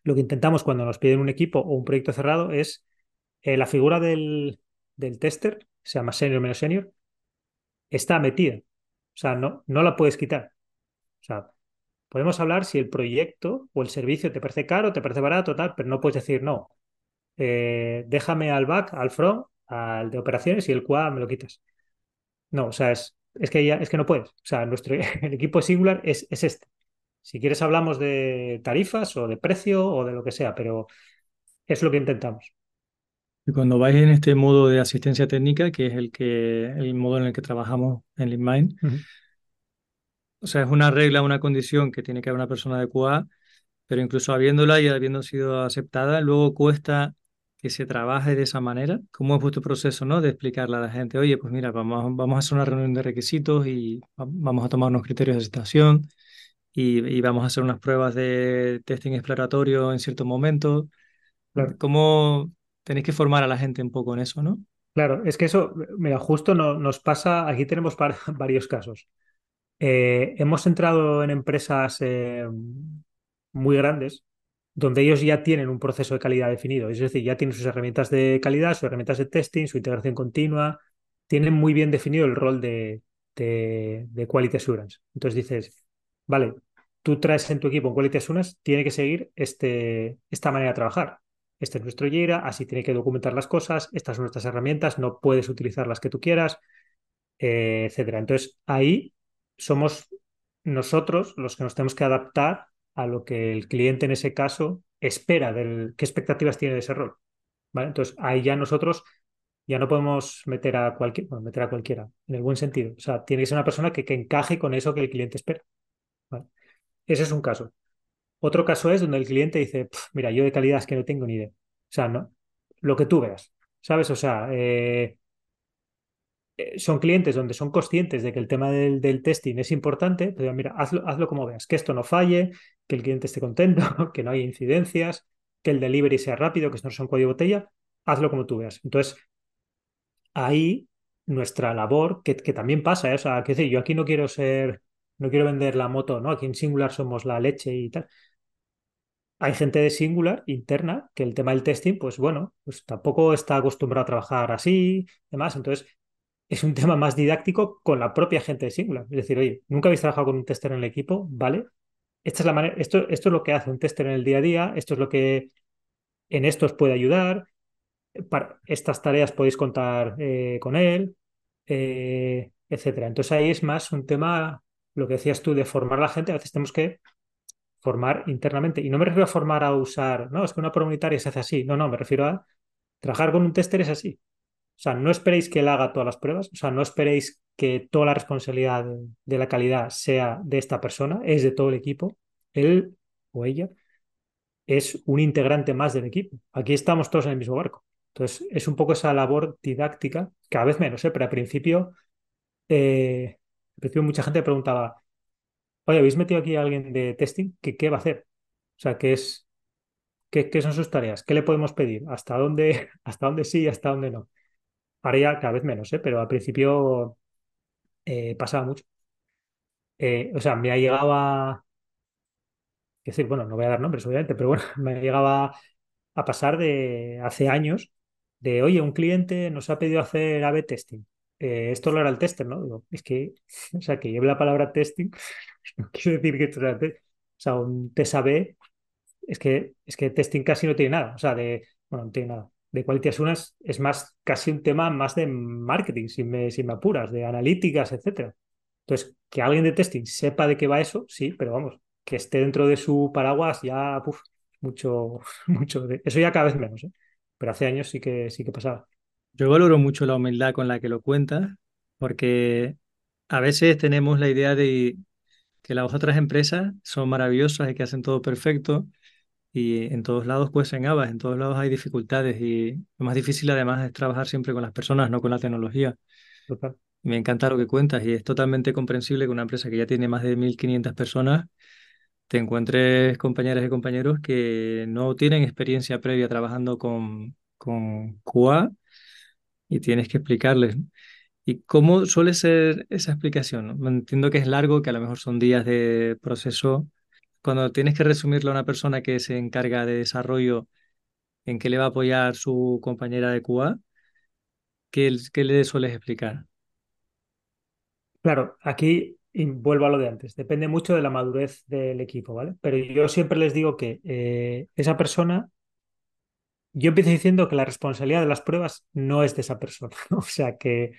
lo que intentamos cuando nos piden un equipo o un proyecto cerrado es eh, la figura del, tester, se llama senior menos senior, está metida. O sea, no, no la puedes quitar. O sea, podemos hablar si el proyecto o el servicio te parece caro, te parece barato, tal, pero no puedes decir no. Eh, déjame al back, al front, al de operaciones y el QA me lo quitas. No, o sea, es, es que ya, es que no puedes. O sea, nuestro el equipo Singular es, es este. Si quieres hablamos de tarifas o de precio o de lo que sea, pero es lo que intentamos. Y cuando vais en este modo de asistencia técnica, que es el que el modo en el que trabajamos en LeanMind, o sea, es una regla, una condición que tiene que haber una persona adecuada, pero incluso habiéndola y habiendo sido aceptada, luego cuesta que se trabaje de esa manera. ¿Cómo es vuestro proceso, no? De explicarle a la gente, oye, pues mira, vamos, vamos a hacer una reunión de requisitos y vamos a tomar unos criterios de aceptación y, y vamos a hacer unas pruebas de testing exploratorio en cierto momento. ¿Cómo tenéis que formar a la gente un poco en eso, no? Claro, es que eso, mira, justo no, nos pasa, aquí tenemos varios casos. Eh, hemos entrado en empresas eh, muy grandes donde ellos ya tienen un proceso de calidad definido, es decir, ya tienen sus herramientas de calidad, sus herramientas de testing, su integración continua, tienen muy bien definido el rol de, de, Quality Assurance. Entonces dices, vale, tú traes en tu equipo un Quality Assurance, tiene que seguir este, esta manera de trabajar. Este es nuestro Jira, así tiene que documentar las cosas, estas son nuestras herramientas, no puedes utilizar las que tú quieras, eh, etcétera. Entonces, ahí somos nosotros los que nos tenemos que adaptar a lo que el cliente en ese caso espera, del, qué expectativas tiene de ese rol. Entonces, ahí ya nosotros ya no podemos meter a, cualquier, meter a cualquiera, en el buen sentido. O sea, tiene que ser una persona que, que encaje con eso que el cliente espera. Ese es un caso. Otro caso es donde el cliente dice, mira, yo de calidad es que no tengo ni idea. O sea, no, lo que tú veas, ¿sabes? O sea, eh, son clientes donde son conscientes de que el tema del, testing es importante, pero mira, hazlo, hazlo como veas, que esto no falle, que el cliente esté contento, que no haya incidencias, que el delivery sea rápido, que esto no sea un código botella, hazlo como tú veas. Entonces, ahí nuestra labor, que, también pasa, ¿eh? o sea, que decir, yo aquí no quiero ser, no quiero vender la moto, ¿no? Aquí en Singular somos la leche y tal. Hay gente de Singular interna que el tema del testing, pues bueno, pues tampoco está acostumbrado a trabajar así, demás. Entonces, es un tema más didáctico con la propia gente de Singular. Es decir, oye, nunca habéis trabajado con un tester en el equipo, ¿vale? Esta es la manera, esto, esto es lo que hace un tester en el día a día, esto es lo que en esto os puede ayudar. Para estas tareas podéis contar eh, con él, eh, etcétera. Entonces ahí es más un tema, lo que decías tú, de formar a la gente. A veces tenemos que formar internamente. Y no me refiero a formar a usar, no, es que una prueba unitaria se hace así. No, no, me refiero a trabajar con un tester es así. O sea, no esperéis que él haga todas las pruebas, o sea, no esperéis que toda la responsabilidad de la calidad sea de esta persona, es de todo el equipo. Él o ella es un integrante más del equipo. Aquí estamos todos en el mismo barco. Entonces, es un poco esa labor didáctica, cada vez menos, ¿eh? pero al principio, eh, al principio mucha gente preguntaba, oye, ¿habéis metido aquí a alguien de testing? ¿Qué, qué va a hacer? O sea, ¿qué, es, qué, qué son sus tareas? ¿Qué le podemos pedir? ¿Hasta dónde, hasta dónde sí y hasta dónde no? Ahora ya cada vez menos, ¿eh? pero al principio eh, pasaba mucho. Eh, o sea, me ha llegado a... decir, bueno, no voy a dar nombres, obviamente, pero bueno, me llegaba a pasar de hace años de, oye, un cliente nos ha pedido hacer A-B testing. esto lo era el tester, ¿no? Digo, es que, o sea, que lleve la palabra testing, no quiero decir que esto el O sea, un test A-B, es que, es que testing casi no tiene nada. O sea, de, bueno, no tiene nada de Quality Assurance es más casi un tema más de marketing, si me, si me apuras, de analíticas, etcétera. Entonces, que alguien de testing sepa de qué va eso, sí, pero vamos, que esté dentro de su paraguas ya, mucho, mucho. De... Eso ya cada vez menos, ¿eh? pero hace años sí que, sí que pasaba. Yo valoro mucho la humildad con la que lo cuentas, porque a veces tenemos la idea de que las otras empresas son maravillosas y que hacen todo perfecto, y en todos lados cuecen habas, en todos lados hay dificultades y lo más difícil además es trabajar siempre con las personas, no con la tecnología. Me encanta lo que cuentas y es totalmente comprensible que una empresa que ya tiene más de 1.500 personas te encuentres compañeras y compañeros que no tienen experiencia previa trabajando con, con QA y tienes que explicarles. ¿Y cómo suele ser esa explicación? Entiendo que es largo, que a lo mejor son días de proceso. Cuando tienes que resumirle a una persona que se encarga de desarrollo en qué le va a apoyar su compañera de ¿qué, qué le sueles explicar? Claro, aquí vuelvo a lo de antes. Depende mucho de la madurez del equipo, ¿vale? Pero yo siempre les digo que eh, esa persona, yo empiezo diciendo que la responsabilidad de las pruebas no es de esa persona. O sea que,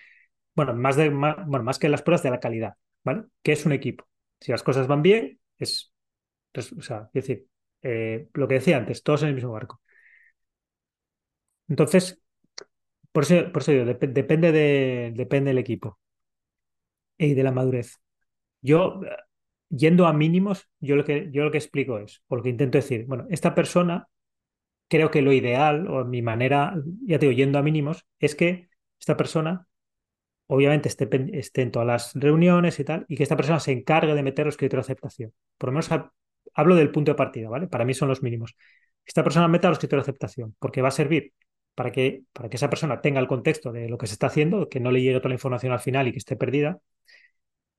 bueno, más, de, bueno, más que las pruebas de la calidad, ¿vale? Que es un equipo. Si las cosas van bien, es, o sea, es decir, eh, lo que decía antes, todos en el mismo barco. Entonces, por eso, por digo, depende, de, depende del equipo y de la madurez. Yo, yendo a mínimos, yo lo que, yo lo que explico es, o lo que intento decir, bueno, esta persona, creo que lo ideal, o mi manera, ya te digo, yendo a mínimos, es que esta persona, obviamente, esté, esté en todas las reuniones y tal, y que esta persona se encargue de meter los criterios de aceptación. Por lo menos hablo del punto de partida, ¿vale? Para mí son los mínimos. Esta persona meta los criterios de aceptación, porque va a servir para que, para que esa persona tenga el contexto de lo que se está haciendo, que no le llegue toda la información al final y que esté perdida,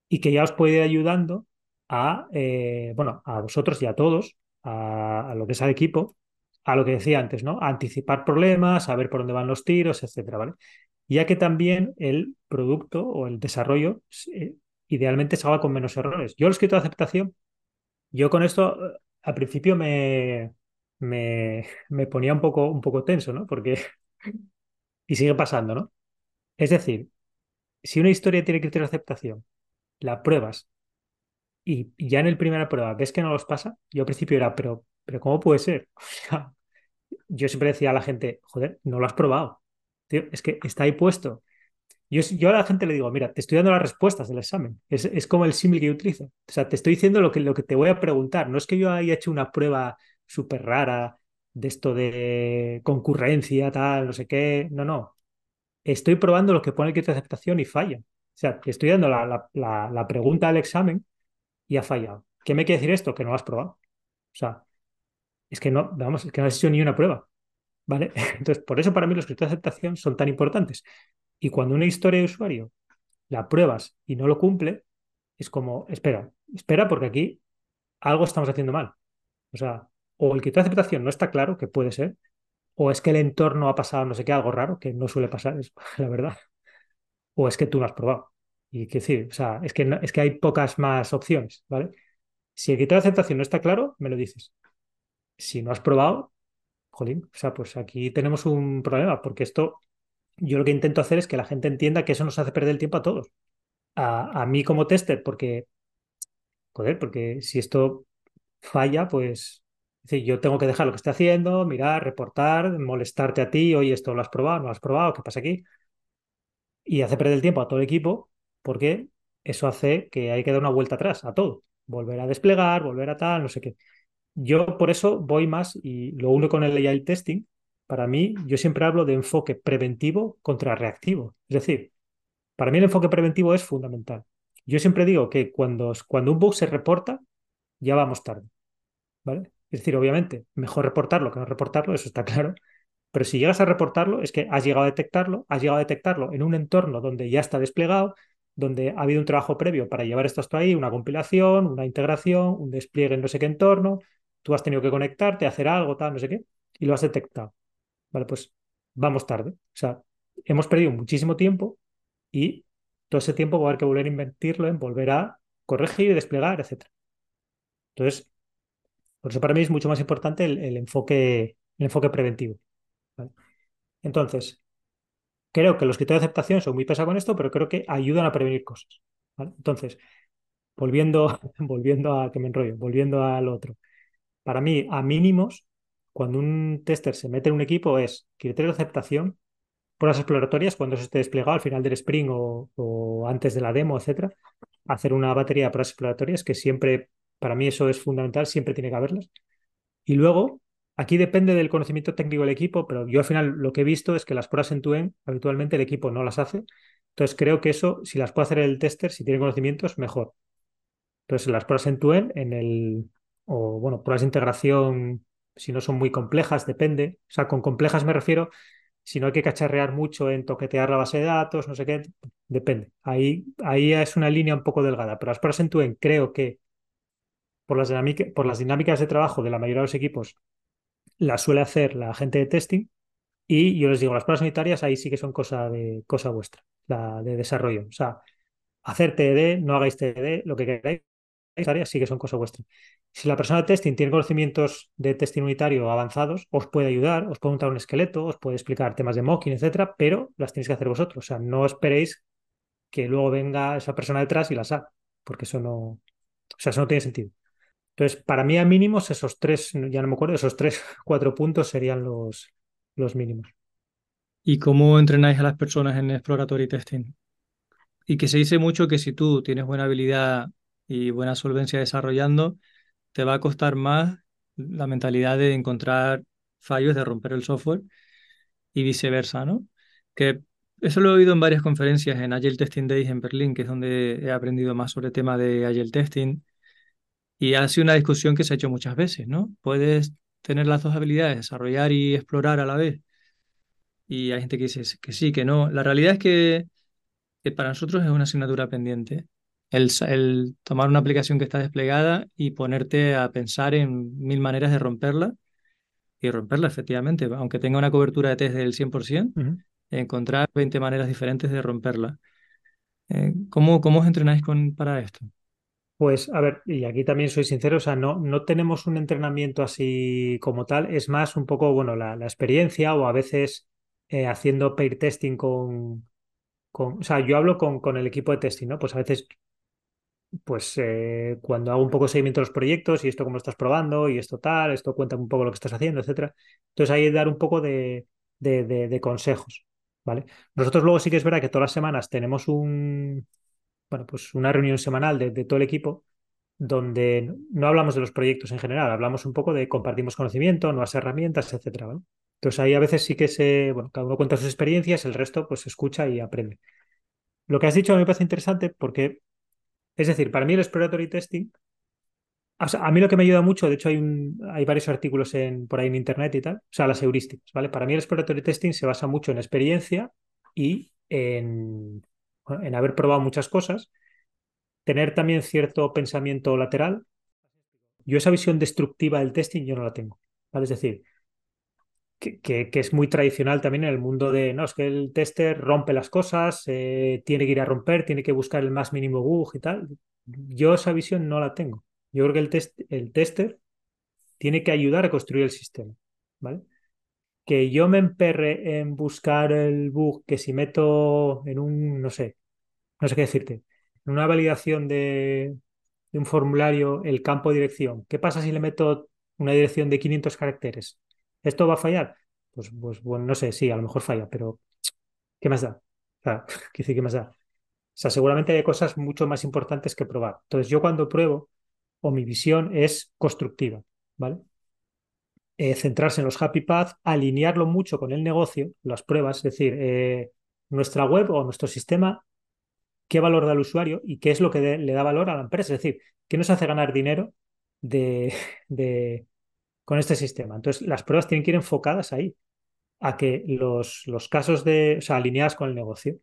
y que ya os puede ir ayudando a, eh, bueno, a vosotros y a todos, a, lo que es al equipo, a lo que decía antes, ¿no? A anticipar problemas, a ver por dónde van los tiros, etcétera, ¿vale? Ya que también el producto o el desarrollo eh, idealmente se haga con menos errores. Yo lo escrito de aceptación, yo con esto eh, al principio me, me, me ponía un poco, un poco tenso, ¿no? Porque, y sigue pasando, ¿no? Es decir, si una historia tiene criterio de aceptación la pruebas y ya en el primera prueba ves que no los pasa, yo al principio era, pero, pero ¿cómo puede ser? yo siempre decía a la gente, joder, no lo has probado. Tío, es que está ahí puesto. Yo, yo a la gente le digo, mira, te estoy dando las respuestas del examen. Es, es como el símil que yo utilizo. O sea, te estoy diciendo lo que, lo que te voy a preguntar. No es que yo haya hecho una prueba súper rara de esto de concurrencia, tal, no sé qué. No, no. Estoy probando lo que pone el kit de aceptación y falla. O sea, te estoy dando la, pregunta del examen y ha fallado. ¿Qué me quiere decir esto? Que no lo has probado. O sea, es que no, vamos, que no has hecho ni una prueba. ¿Vale? Entonces, por eso para mí los criterios de aceptación son tan importantes. Y cuando una historia de usuario la pruebas y no lo cumple, es como, espera, espera porque aquí algo estamos haciendo mal. O sea, o el criterio de aceptación no está claro, que puede ser, o es que el entorno ha pasado no sé qué, algo raro, que no suele pasar, es la verdad o es que tú no has probado. Y que decir, o sea, es que, es que hay pocas más opciones, ¿vale? Si el criterio de aceptación no está claro, me lo dices. Si no has probado, jolín, o sea, pues aquí tenemos un problema, porque esto, yo lo que intento hacer es que la gente entienda que eso nos hace perder el tiempo a todos. A, mí como tester, porque, joder, porque si esto falla, pues yo tengo que dejar lo que estoy haciendo, mirar, reportar, molestarte a ti, oye, esto lo has probado, no lo has probado, ¿qué pasa aquí? y hace perder el tiempo a todo el equipo porque eso hace que hay que dar una vuelta atrás a todo, volver a desplegar, volver a tal, no sé qué. Yo por eso voy más y lo uno con el AI testing. Para mí, yo siempre hablo de enfoque preventivo contra reactivo. Es decir, para mí el enfoque preventivo es fundamental. Yo siempre digo que cuando, cuando un bug se reporta, ya vamos tarde. Es decir, obviamente, mejor reportarlo que no reportarlo, eso está claro. Pero si llegas a reportarlo, es que has llegado a detectarlo, has llegado a detectarlo en un entorno donde ya está desplegado, donde ha habido un trabajo previo para llevar esto hasta ahí, una compilación, una integración, un despliegue en no sé qué entorno, tú has tenido que conectarte, hacer algo, tal, no sé qué, y lo has detectado. Vale, pues vamos tarde. O sea, hemos perdido muchísimo tiempo y todo ese tiempo va a haber que volver a invertirlo en volver a corregir, desplegar, etc. Entonces, por eso para mí es mucho más importante el enfoque, el enfoque preventivo. Entonces, creo que los criterios de aceptación son muy pesados con esto, pero creo que ayudan a prevenir cosas. Entonces, volviendo, volviendo a que me enrollo, volviendo al otro. Para mí, a mínimos, cuando un tester se mete en un equipo, es criterio de aceptación, pruebas exploratorias, cuando se esté desplegado al final del sprint o, antes de la demo, etcétera, hacer una batería de pruebas exploratorias, que siempre, para mí eso es fundamental, siempre tiene que haberlas. Y luego, Aquí depende del conocimiento técnico del equipo, pero yo al final lo que he visto es que las pruebas en tu habitualmente el equipo no las hace Entonces creo que eso, si las puede hacer el tester, si tiene conocimientos, mejor. Entonces las pruebas en tu en en el, o bueno, pruebas de integración, si no son muy complejas, depende. O sea, con complejas me refiero, si no hay que cacharrear mucho en toquetear la base de datos, no sé qué, depende. Ahí, ahí es una línea un poco delgada, pero las pruebas en tu creo que por las, dinámicas de trabajo de la mayoría de los equipos las suele hacer la gente de testing y yo les digo, las pruebas unitarias ahí sí que son cosa, de, cosa vuestra, la de desarrollo. O sea, hacer TED, no hagáis TED, lo que queráis, áreas sí que son cosa vuestra. Si la persona de testing tiene conocimientos de testing unitario avanzados, os puede ayudar, os puede montar un esqueleto, os puede explicar temas de mocking, etcétera, pero las tenéis que hacer vosotros. O sea, no esperéis que luego venga esa persona detrás y las haga, porque eso no, o sea, eso no tiene sentido. Entonces, para mí a mínimos esos tres, ya no me acuerdo, esos tres, cuatro puntos serían los, los mínimos. ¿Y cómo entrenáis a las personas en exploratory testing? Y que se dice mucho que si tú tienes buena habilidad y buena solvencia desarrollando, te va a costar más la mentalidad de encontrar fallos, de romper el software y viceversa, ¿no? Que eso lo he oído en varias conferencias en Agile Testing Days en Berlín, que es donde he aprendido más sobre el tema de Agile Testing. Y ha sido una discusión que se ha hecho muchas veces, ¿no? Puedes tener las dos habilidades, desarrollar y explorar a la vez. Y hay gente que dice que sí, que no. La realidad es que, que para nosotros es una asignatura pendiente el, tomar una aplicación que está desplegada y ponerte a pensar en mil maneras de romperla y romperla efectivamente, aunque tenga una cobertura de test del 100%, encontrar 20 maneras diferentes de romperla. Eh, ¿cómo, ¿Cómo os entrenáis con, para esto? Pues a ver, y aquí también soy sincero, o sea, no, no tenemos un entrenamiento así como tal, es más un poco, bueno, la, experiencia o a veces eh, haciendo pair testing con, con, o sea, yo hablo con, con el equipo de testing, ¿no? Pues a veces pues eh, cuando hago un poco de seguimiento de los proyectos y esto cómo lo estás probando y esto tal, esto cuenta un poco lo que estás haciendo, etcétera. Entonces ahí dar un poco de, de, consejos, ¿vale? Nosotros luego sí que es verdad que todas las semanas tenemos un, bueno, pues una reunión semanal de, todo el equipo donde no hablamos de los proyectos en general, hablamos un poco de compartimos conocimiento, nuevas herramientas, etcétera, Entonces ahí a veces sí que se, bueno, cada uno cuenta sus experiencias, el resto pues escucha y aprende. Lo que has dicho me parece interesante porque es decir, para mí el exploratory testing, a mí lo que me ayuda mucho, de hecho hay, hay varios artículos en, por ahí en internet y tal, o sea, las heurísticas, ¿vale? Para mí el exploratory testing se basa mucho en experiencia y en, en haber probado muchas cosas, tener también cierto pensamiento lateral. Yo esa visión destructiva del testing yo no la tengo, ¿vale? Es decir, que, es muy tradicional también en el mundo de, no, es que el tester rompe las cosas, eh, tiene que ir a romper, tiene que buscar el más mínimo bug y tal. Yo esa visión no la tengo. Yo creo que el, test, el tester tiene que ayudar a construir el sistema, ¿vale? Que yo me emperre en buscar el bug, que si meto en un, no sé, no sé qué decirte, en una validación de, de un formulario el campo de dirección, ¿qué pasa si le meto una dirección de 500 caracteres? ¿Esto va a fallar? Pues, pues bueno, no sé, sí, a lo mejor falla, pero ¿qué más da? O sea, ¿qué, ¿qué más da? O sea, seguramente hay cosas mucho más importantes que probar. Entonces, yo cuando pruebo, o mi visión es constructiva, ¿vale? Eh, centrarse en los happy paths, alinearlo mucho con el negocio, las pruebas, es decir, eh, nuestra web o nuestro sistema, qué valor da al usuario y qué es lo que le da valor a la empresa, es decir, qué nos hace ganar dinero de, de, con este sistema. Entonces, las pruebas tienen que ir enfocadas ahí, a que los, los casos de, o sea, alineadas con el negocio,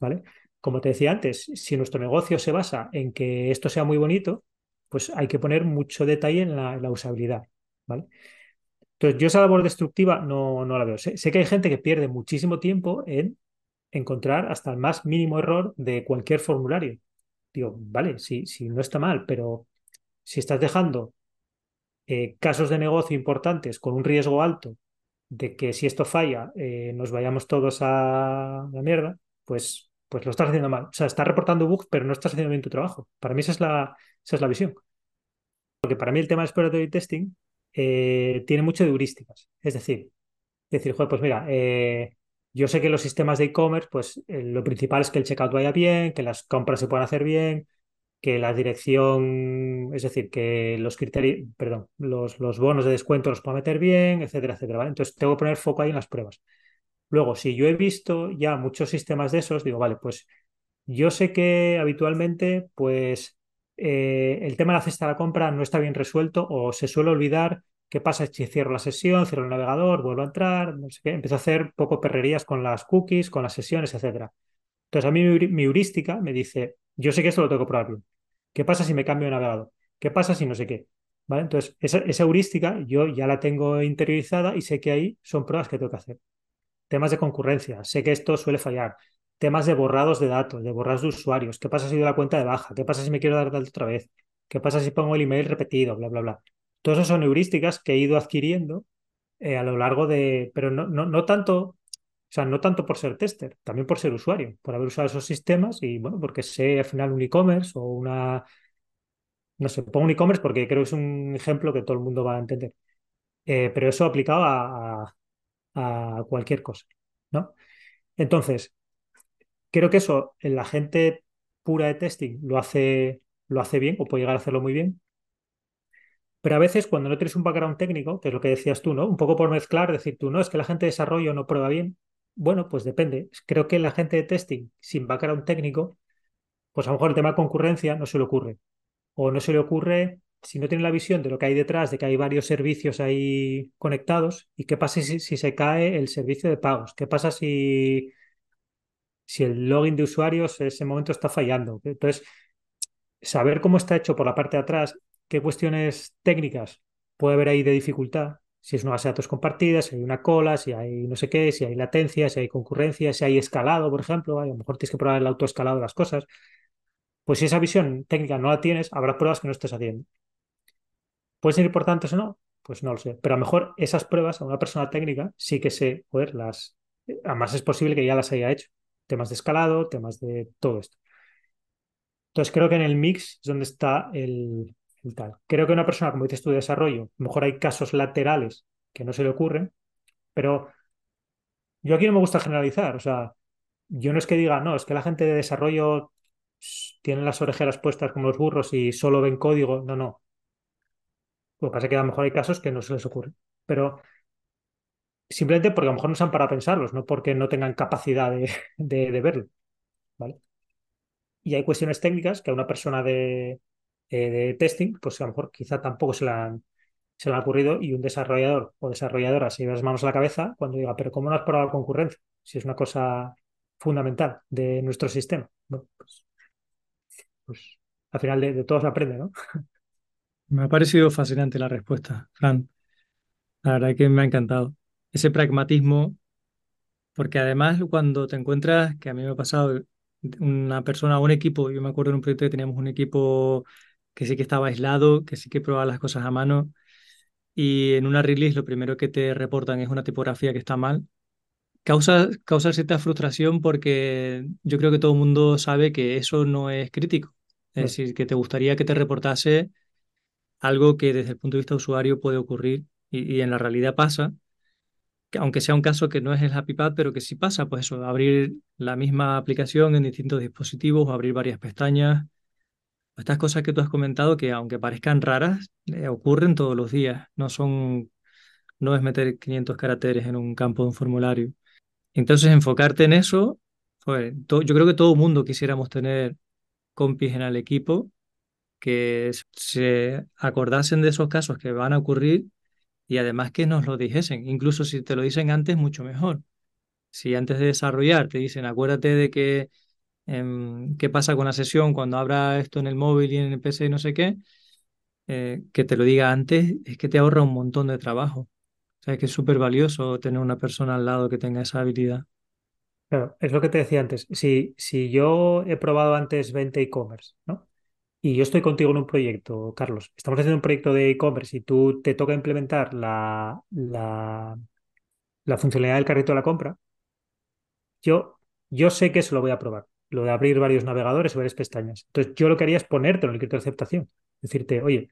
¿vale? Como te decía antes, si nuestro negocio se basa en que esto sea muy bonito, pues hay que poner mucho detalle en la, usabilidad, ¿vale? Entonces, yo esa labor destructiva no, no la veo. Sé, sé, que hay gente que pierde muchísimo tiempo en encontrar hasta el más mínimo error de cualquier formulario. Digo, vale, sí, sí, no está mal, pero si estás dejando eh, casos de negocio importantes con un riesgo alto de que si esto falla eh, nos vayamos todos a la mierda, pues, pues lo estás haciendo mal. O sea, estás reportando bugs, pero no estás haciendo bien tu trabajo. Para mí esa es la, esa es la visión. Porque para mí el tema de exploratory testing eh, tiene mucho de heurísticas. Es decir, decir, pues mira, yo sé que los sistemas de e-commerce, pues lo principal es que el checkout vaya bien, que las compras se puedan hacer bien, que la dirección, es decir, que los criterios, perdón, los, los bonos de descuento los pueda meter bien, etcétera, etcétera. Entonces tengo que poner foco ahí en las pruebas. Luego, si yo he visto ya muchos sistemas de esos, digo, vale, pues yo sé que habitualmente, pues eh, el tema de la cesta de la compra no está bien resuelto o se suele olvidar qué pasa si cierro la sesión, cierro el navegador, vuelvo a entrar, no sé qué, empiezo a hacer poco perrerías con las cookies, con las sesiones, etcétera. Entonces, a mí mi, heurística me dice, yo sé que esto lo tengo que probar. ¿Qué pasa si me cambio de navegador? ¿Qué pasa si no sé qué? Entonces, esa, heurística yo ya la tengo interiorizada y sé que ahí son pruebas que tengo que hacer. Temas de concurrencia, sé que esto suele fallar. Temas de borrados de datos, de borrados de usuarios. ¿Qué pasa si doy la cuenta de baja? ¿Qué pasa si me quiero dar de otra vez? ¿Qué pasa si pongo el email repetido? Bla, bla, bla. Todas esas son heurísticas que he ido adquiriendo eh, a lo largo de, pero no, no, no tanto sea, no tanto por ser tester, también por ser usuario, por haber usado esos sistemas y bueno, porque sé al final un e-commerce o una, no sé, pongo un e-commerce porque creo que es un ejemplo que todo el mundo va a entender. Eh, pero eso aplicado a, cualquier cosa, ¿no? Entonces, creo que eso en la gente pura de testing lo hace, lo hace bien o puede llegar a hacerlo muy bien. Pero a veces cuando no tienes un background técnico, que es lo que decías tú, ¿no? Un poco por mezclar, decir tú, no, es que la gente de desarrollo no prueba bien, bueno, pues depende. Creo que la gente de testing sin background técnico, pues a lo mejor el tema de concurrencia no se le ocurre. O no se le ocurre si no tiene la visión de lo que hay detrás, de que hay varios servicios ahí conectados. ¿Y qué pasa si, se cae el servicio de pagos? ¿Qué pasa si, si el login de usuarios en ese momento está fallando? Entonces, saber cómo está hecho por la parte de atrás, qué cuestiones técnicas puede haber ahí de dificultad si es una base de datos compartida, si hay una cola, si hay no sé qué, si hay latencia, si hay concurrencia, si hay escalado, por ejemplo, a lo mejor tienes que probar el autoescalado de las cosas. Pues si esa visión técnica no la tienes, habrá pruebas que no estés haciendo. ¿Pueden ser importantes o no? Pues no lo sé. Pero a lo mejor esas pruebas a una persona técnica sí que sé, poder las. Además, es posible que ya las haya hecho. Temas de escalado, temas de todo esto. Entonces, creo que en el mix es donde está el, Creo que una persona, como dices tú, de desarrollo, a lo mejor hay casos laterales que no se le ocurren, pero yo aquí no me gusta generalizar. O sea, yo no es que diga, no, es que la gente de desarrollo tiene las orejeras puestas como los burros y solo ven código. No, no. Lo que pasa es que a lo mejor hay casos que no se les ocurre. Pero simplemente porque a lo mejor no han para pensarlos, no porque no tengan capacidad de, de verlo. ¿Vale? Y hay cuestiones técnicas que a una persona de, eh, de testing, pues a lo mejor quizá tampoco se le han, se le ha ocurrido y un desarrollador o desarrolladora se lleva las manos a la cabeza cuando diga, pero ¿cómo no has probado la concurrencia? Si es una cosa fundamental de nuestro sistema. Bueno, pues, pues al final de, de todo se aprende, ¿no? Me ha parecido fascinante la respuesta, Fran. La verdad que me ha encantado. Ese pragmatismo, porque además cuando te encuentras, que a mí me ha pasado, una persona un equipo, yo me acuerdo en un proyecto que teníamos un equipo que sí que estaba aislado, que sí que probaba las cosas a mano. Y en una release lo primero que te reportan es una tipografía que está mal. Causa, causa cierta frustración porque yo creo que todo el mundo sabe que eso no es crítico. Es decir, que te gustaría que te reportase algo que desde el punto de vista usuario puede ocurrir y, en la realidad pasa, que aunque sea un caso que no es el Happy Path, pero que sí pasa, pues eso, abrir la misma aplicación en distintos dispositivos o abrir varias pestañas estas cosas que tú has comentado, que aunque parezcan raras, eh, ocurren todos los días. No son, no es meter 500 caracteres en un campo de un formulario. Entonces, enfocarte en eso, yo creo que todo mundo quisiéramos tener compis en el equipo que se acordasen de esos casos que van a ocurrir y además que nos lo dijesen. Incluso si te lo dicen antes, mucho mejor. Si antes de desarrollar te dicen, acuérdate de que Em, qué pasa con la sesión cuando abra esto en el móvil y en el PC y no sé qué, eh, que te lo diga antes, es que te ahorra un montón de trabajo. O sea, es que es súper valioso tener una persona al lado que tenga esa habilidad. Claro, es lo que te decía antes. Si, si yo he probado antes 20 e-commerce, ¿no? Y yo estoy contigo en un proyecto, Carlos. Estamos haciendo un proyecto de e-commerce y tú te toca implementar la, la, la funcionalidad del carrito de la compra. Yo, yo sé que eso lo voy a probar lo de abrir varios navegadores o varias pestañas. Entonces, yo lo que haría es ponerte en el criterio de aceptación. Decirte, oye,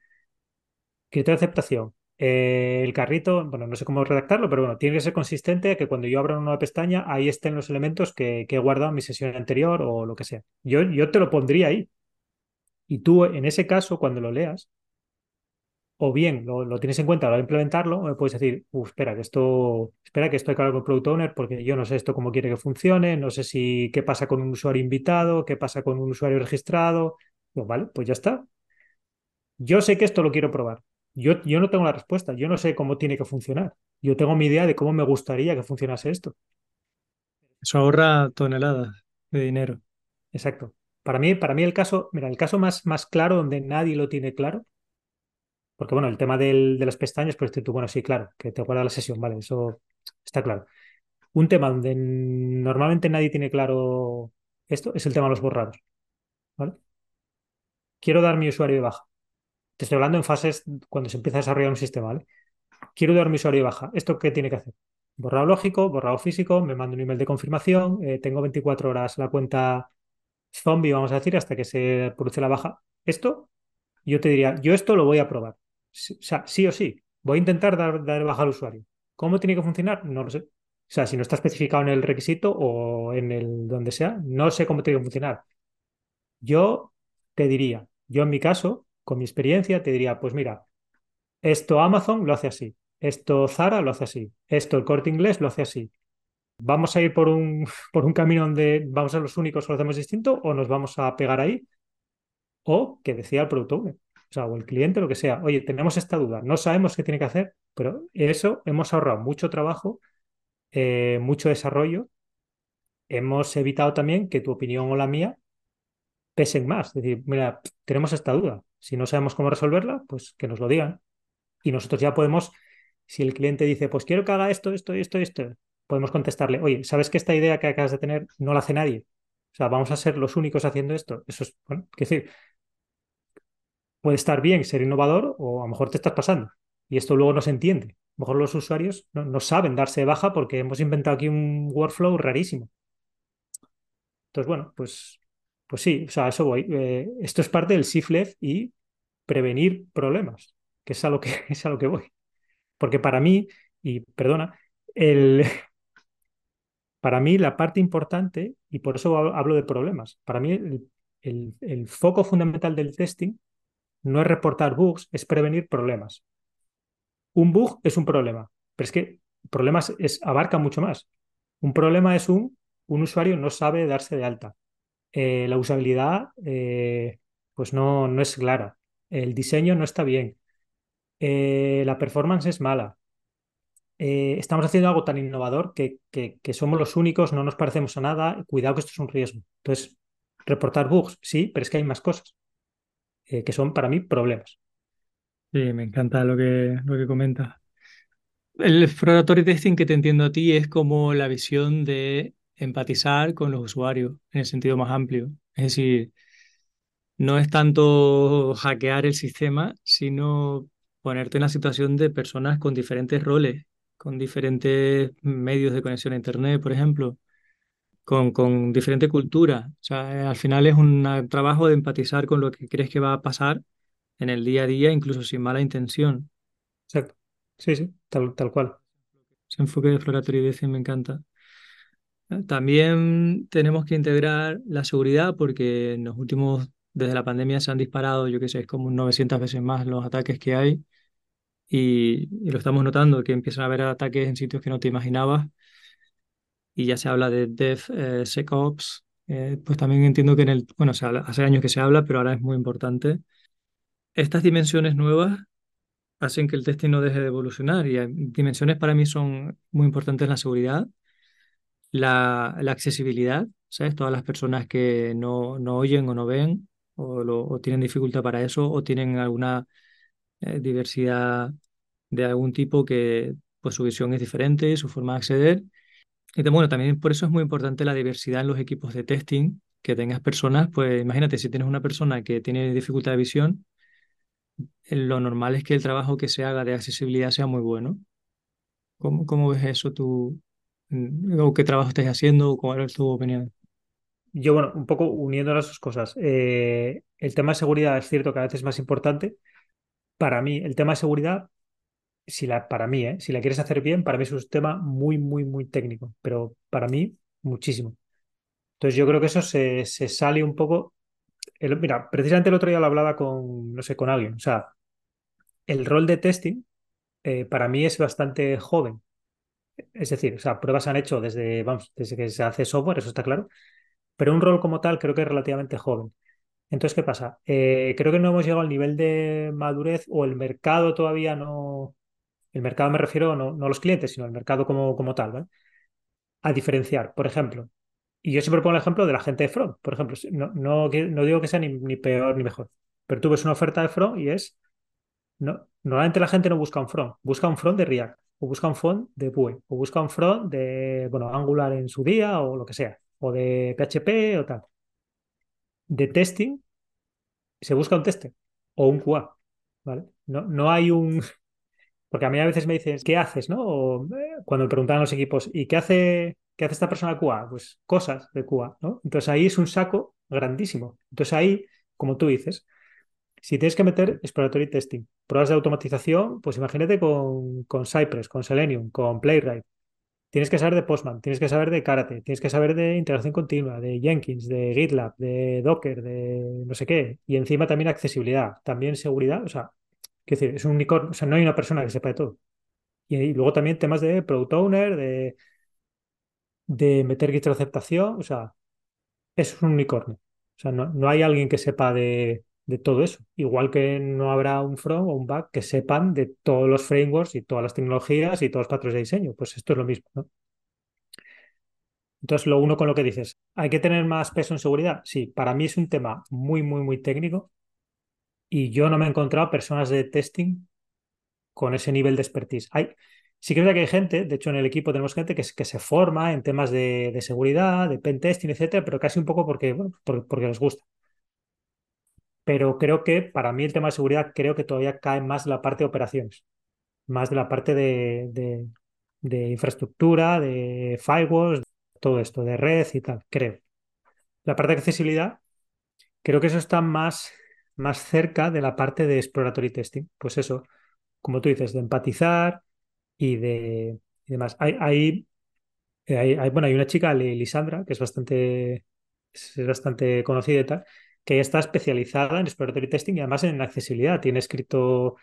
criterio de aceptación, eh, el carrito, bueno, no sé cómo redactarlo, pero bueno, tiene que ser consistente que cuando yo abra una nueva pestaña, ahí estén los elementos que, he guardado en mi sesión anterior o lo que sea. Yo, yo te lo pondría ahí. Y tú, en ese caso, cuando lo leas, o bien lo, tienes en cuenta a la hora de implementarlo, o me puedes decir, espera, que esto, espera, que esto hay que hablar con el Product Owner porque yo no sé esto cómo quiere que funcione, no sé si qué pasa con un usuario invitado, qué pasa con un usuario registrado. vale, pues ya está. Yo sé que esto lo quiero probar. Yo, yo no tengo la respuesta, yo no sé cómo tiene que funcionar. Yo tengo mi idea de cómo me gustaría que funcionase esto. Eso ahorra toneladas de dinero. Exacto. Para mí, para mí el caso, mira, el caso más, más claro donde nadie lo tiene claro porque bueno, el tema de las pestañas, pues tú, bueno, sí, claro, que te guarda la sesión, vale, eso está claro. Un tema donde normalmente nadie tiene claro esto es el tema de los borrados. Quiero dar mi usuario de baja. Te estoy hablando en fases cuando se empieza a desarrollar un sistema, ¿vale? Quiero dar mi usuario de baja. ¿Esto qué tiene que hacer? Borrado lógico, borrado físico, me mando un email de confirmación, eh, tengo 24 horas la cuenta zombie, vamos a decir, hasta que se produce la baja. Esto, yo te diría, yo esto lo voy a probar. O sea, sí o sí, voy a intentar dar, dar baja al usuario. ¿Cómo tiene que funcionar? No lo sé. O sea, si no está especificado en el requisito o en el donde sea, no sé cómo tiene que funcionar. Yo te diría, yo en mi caso, con mi experiencia, te diría, pues mira, esto Amazon lo hace así, esto Zara lo hace así, esto el corte inglés lo hace así. ¿Vamos a ir por un, por un camino donde vamos a ser los únicos que lo hacemos distinto o nos vamos a pegar ahí? O que decía el producto o sea, o el cliente, lo que sea, oye, tenemos esta duda, no sabemos qué tiene que hacer, pero eso hemos ahorrado mucho trabajo, eh, mucho desarrollo, hemos evitado también que tu opinión o la mía pesen más. Es decir, mira, tenemos esta duda, si no sabemos cómo resolverla, pues que nos lo digan. Y nosotros ya podemos, si el cliente dice, pues quiero que haga esto, esto, esto, esto, podemos contestarle, oye, ¿sabes que esta idea que acabas de tener no la hace nadie? O sea, vamos a ser los únicos haciendo esto. Eso es, bueno, es decir, puede estar bien ser innovador o a lo mejor te estás pasando. Y esto luego no se entiende. A lo mejor los usuarios no, saben darse de baja porque hemos inventado aquí un workflow rarísimo. Entonces, bueno, pues, pues sí, o sea, eso voy. Eh, esto es parte del SIFLEF y prevenir problemas, que es a lo que, es a que voy. Porque para mí, y perdona, el, para mí la parte importante, y por eso hablo de problemas, para mí el, el foco fundamental del testing no es reportar bugs, es prevenir problemas. Un bug es un problema, pero es que problemas es, abarca mucho más. Un problema es un, un usuario no sabe darse de alta. Eh, la usabilidad eh, pues no, no es clara. El diseño no está bien. Eh, la performance es mala. estamos haciendo algo tan innovador que, que, que, somos los únicos, no nos parecemos a nada. Cuidado que esto es un riesgo. Entonces, reportar bugs, sí, pero es que hay más cosas. Eh, que son para mí problemas. Sí, me encanta lo que, lo que comentas. El exploratory testing que te entiendo a ti es como la visión de empatizar con los usuarios en el sentido más amplio. Es decir, no es tanto hackear el sistema, sino ponerte en la situación de personas con diferentes roles, con diferentes medios de conexión a Internet, por ejemplo, con, con diferente cultura. O sea, al final es un trabajo de empatizar con lo que crees que va a pasar en el día a día, incluso sin mala intención. Exacto. Sí, sí, tal, tal cual. Ese enfoque de exploratorio me encanta. También tenemos que integrar la seguridad porque en los últimos, desde la pandemia se han disparado, yo qué sé, es como 900 veces más los ataques que hay y, y lo estamos notando, que empiezan a haber ataques en sitios que no te imaginabas y ya se habla de DevSecOps, eh, pues también entiendo que en el, bueno, se hace años que se habla, pero ahora es muy importante. Estas dimensiones nuevas hacen que el testing no deje de evolucionar y dimensiones para mí son muy importantes la seguridad, la, accesibilidad, ¿sabes? Todas las personas que no, no oyen o no ven o, tienen dificultad para eso o tienen alguna eh, diversidad de algún tipo que pues su visión es diferente, su forma de acceder y bueno, también por eso es muy importante la diversidad en los equipos de testing, que tengas personas, pues imagínate, si tienes una persona que tiene dificultad de visión, eh, lo normal es que el trabajo que se haga de accesibilidad sea muy bueno. ¿Cómo, cómo ves eso tú? Mm, ¿O qué trabajo estás haciendo? ¿Cuál es tu opinión? Yo, bueno, un poco uniendo las dos cosas. Eh, el tema de seguridad es cierto que a veces es más importante. Para mí, el tema de seguridad si la, para mí, ¿eh? si la quieres hacer bien, para mí es un tema muy, muy, muy técnico, pero para mí muchísimo. Entonces yo creo que eso se, se sale un poco... mira, precisamente el otro día lo hablaba con, no sé, con alguien. O sea, el rol de testing eh, para mí es bastante joven. Es decir, o sea, pruebas han hecho desde, vamos, desde que se hace software, eso está claro, pero un rol como tal creo que es relativamente joven. Entonces, ¿qué pasa? Eh, creo que no hemos llegado al nivel de madurez o el mercado todavía no... El mercado me refiero no, no a los clientes, sino al mercado como, como tal, ¿vale? A diferenciar, por ejemplo, y yo siempre pongo el ejemplo de la gente de front, por ejemplo, no, no, no digo que sea ni, ni peor ni mejor, pero tú ves una oferta de front y es, no, normalmente la gente no busca un front, busca un front de React, o busca un front de Vue, o busca un front de, bueno, Angular en su día o lo que sea, o de PHP o tal. De testing se busca un tester o un QA, ¿vale? No, no hay un... Porque a mí a veces me dicen, ¿qué haces? ¿no? O, eh, cuando me preguntan los equipos, ¿y qué hace, qué hace esta persona QA? Pues cosas de QA, ¿no? Entonces ahí es un saco grandísimo. Entonces ahí, como tú dices, si tienes que meter exploratory testing, pruebas de automatización, pues imagínate con, con Cypress, con Selenium, con Playwright. Tienes que saber de Postman, tienes que saber de Karate, tienes que saber de integración continua, de Jenkins, de GitLab, de Docker, de no sé qué. Y encima también accesibilidad, también seguridad. O sea, qué decir, es un unicornio, o sea, no hay una persona que sepa de todo. Y, luego también temas de product owner, de, de meter Git de aceptación, o sea, es un unicornio. O sea, no, no hay alguien que sepa de, de todo eso. Igual que no habrá un front o un back que sepan de todos los frameworks y todas las tecnologías y todos los patrones de diseño. Pues esto es lo mismo, ¿no? Entonces, lo uno con lo que dices, ¿hay que tener más peso en seguridad? Sí, para mí es un tema muy, muy, muy técnico y yo no me he encontrado personas de testing con ese nivel de expertise. Hay, sí que es que hay gente, de hecho en el equipo tenemos gente que, se forma en temas de, de, seguridad, de pen testing, etcétera, pero casi un poco porque, porque, les gusta pero creo que para mí el tema de seguridad creo que todavía cae más de la parte de operaciones, más de la parte de, de, infraestructura, de firewalls, todo esto, de red y tal, creo. La parte de accesibilidad, creo que eso está más, más cerca de la parte de exploratory testing. Pues eso, como tú dices, de empatizar y de y demás. Hay, hay, hay, bueno, hay una chica, Lisandra, que es bastante, es bastante conocida y tal, que está especializada en exploratory testing y además en accesibilidad. Tiene escrito,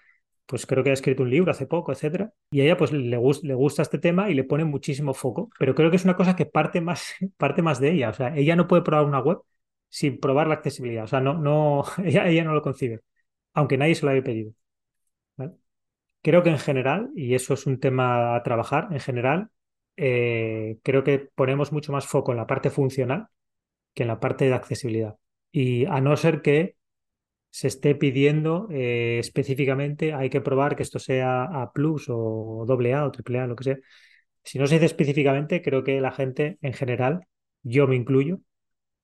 pues creo que ha escrito un libro hace poco, etcétera. Y a ella pues le, le gusta este tema y le pone muchísimo foco, pero creo que es una cosa que parte más, parte más de ella. O sea, ella no puede probar una web sin probar la accesibilidad. O sea, no, no, ella, no lo concibe, aunque nadie se lo haya pedido. Creo que en general, y eso es un tema a trabajar, en general, eh, creo que ponemos mucho más foco en la parte funcional que en la parte de accesibilidad. Y a no ser que se esté pidiendo eh, específicamente, hay que probar que esto sea A plus o AA o AAA, lo que sea. Si no se dice específicamente, creo que la gente en general, yo me incluyo,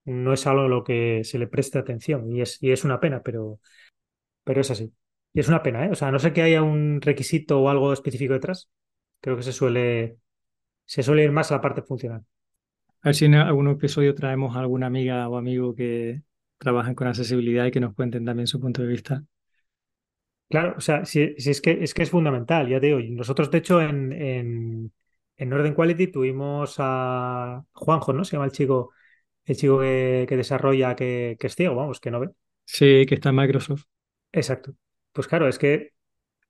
no es algo a lo que se le preste atención y es, y es una pena, pero, pero es así. Y es una pena, ¿eh? O sea, a no sé que haya un requisito o algo específico detrás, creo que se suele, se suele ir más a la parte funcional. A ver si en algún episodio traemos a alguna amiga o amigo que, trabajan con accesibilidad y que nos cuenten también su punto de vista. Claro, o sea, si, es, que, es que es fundamental, ya te digo. Nosotros, de hecho, en, en, en Northern Quality tuvimos a Juanjo, ¿no? Se llama el chico, el chico que, desarrolla, que, que, es ciego, vamos, que no ve. Sí, que está en Microsoft. Exacto. Pues claro, es que